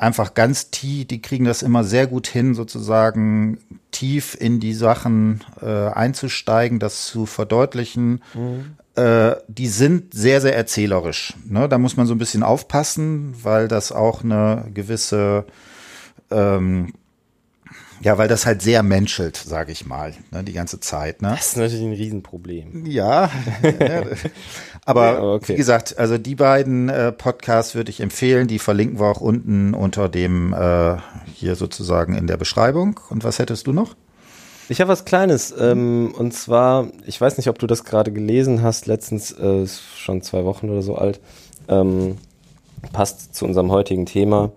einfach ganz tief, die kriegen das immer sehr gut hin, sozusagen tief in die Sachen äh, einzusteigen, das zu verdeutlichen. Mhm. Äh, die sind sehr, sehr erzählerisch. Ne? Da muss man so ein bisschen aufpassen, weil das auch eine gewisse ähm, ja, weil das halt sehr menschelt, sage ich mal, ne, die ganze Zeit. Ne? Das ist natürlich ein Riesenproblem. Ja, (laughs) ja aber okay. wie gesagt, also die beiden äh, Podcasts würde ich empfehlen. Die verlinken wir auch unten unter dem äh, hier sozusagen in der Beschreibung. Und was hättest du noch? Ich habe was Kleines ähm, und zwar, ich weiß nicht, ob du das gerade gelesen hast. Letztens äh, ist schon zwei Wochen oder so alt. Ähm, passt zu unserem heutigen Thema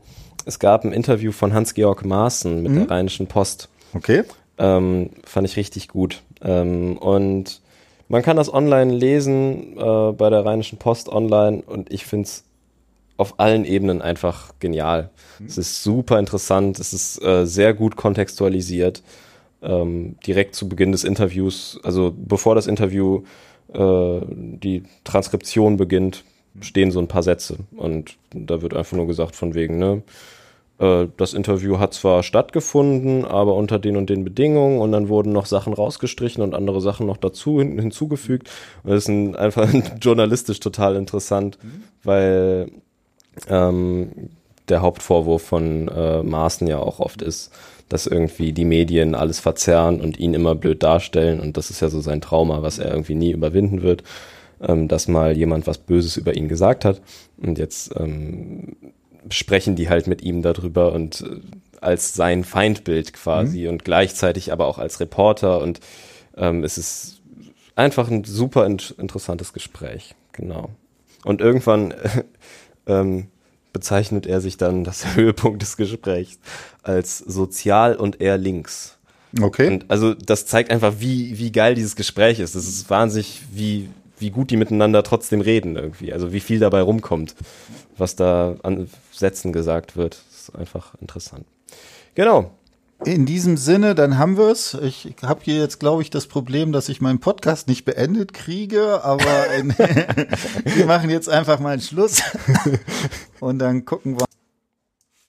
es gab ein Interview von Hans-Georg Maaßen mit mhm. der Rheinischen Post. Okay. Ähm, fand ich richtig gut. Ähm, und man kann das online lesen äh, bei der Rheinischen Post online und ich finde es auf allen Ebenen einfach genial. Mhm. Es ist super interessant, es ist äh, sehr gut kontextualisiert. Ähm, direkt zu Beginn des Interviews, also bevor das Interview äh, die Transkription beginnt, stehen so ein paar Sätze und da wird einfach nur gesagt von wegen, ne, äh, das Interview hat zwar stattgefunden, aber unter den und den Bedingungen und dann wurden noch Sachen rausgestrichen und andere Sachen noch dazu hin, hinzugefügt. Und das ist (laughs) einfach journalistisch total interessant, mhm. weil ähm, der Hauptvorwurf von äh, Maaßen ja auch oft ist, dass irgendwie die Medien alles verzerren und ihn immer blöd darstellen und das ist ja so sein Trauma, was er irgendwie nie überwinden wird ähm, dass mal jemand was Böses über ihn gesagt hat. Und jetzt ähm, sprechen die halt mit ihm darüber und äh, als sein Feindbild quasi mhm. und gleichzeitig aber auch als Reporter. Und ähm, es ist einfach ein super in interessantes Gespräch. Genau. Und irgendwann äh, (laughs) ähm, bezeichnet er sich dann das (laughs) Höhepunkt des Gesprächs als sozial und eher links. Okay. Und also das zeigt einfach, wie, wie geil dieses Gespräch ist. Das ist wahnsinnig, wie wie gut die miteinander trotzdem reden irgendwie. Also wie viel dabei rumkommt, was da an Sätzen gesagt wird. Das ist einfach interessant. Genau. In diesem Sinne, dann haben wir es. Ich habe hier jetzt, glaube ich, das Problem, dass ich meinen Podcast nicht beendet kriege, aber (laughs) (laughs) wir machen jetzt einfach mal einen Schluss und dann gucken wir.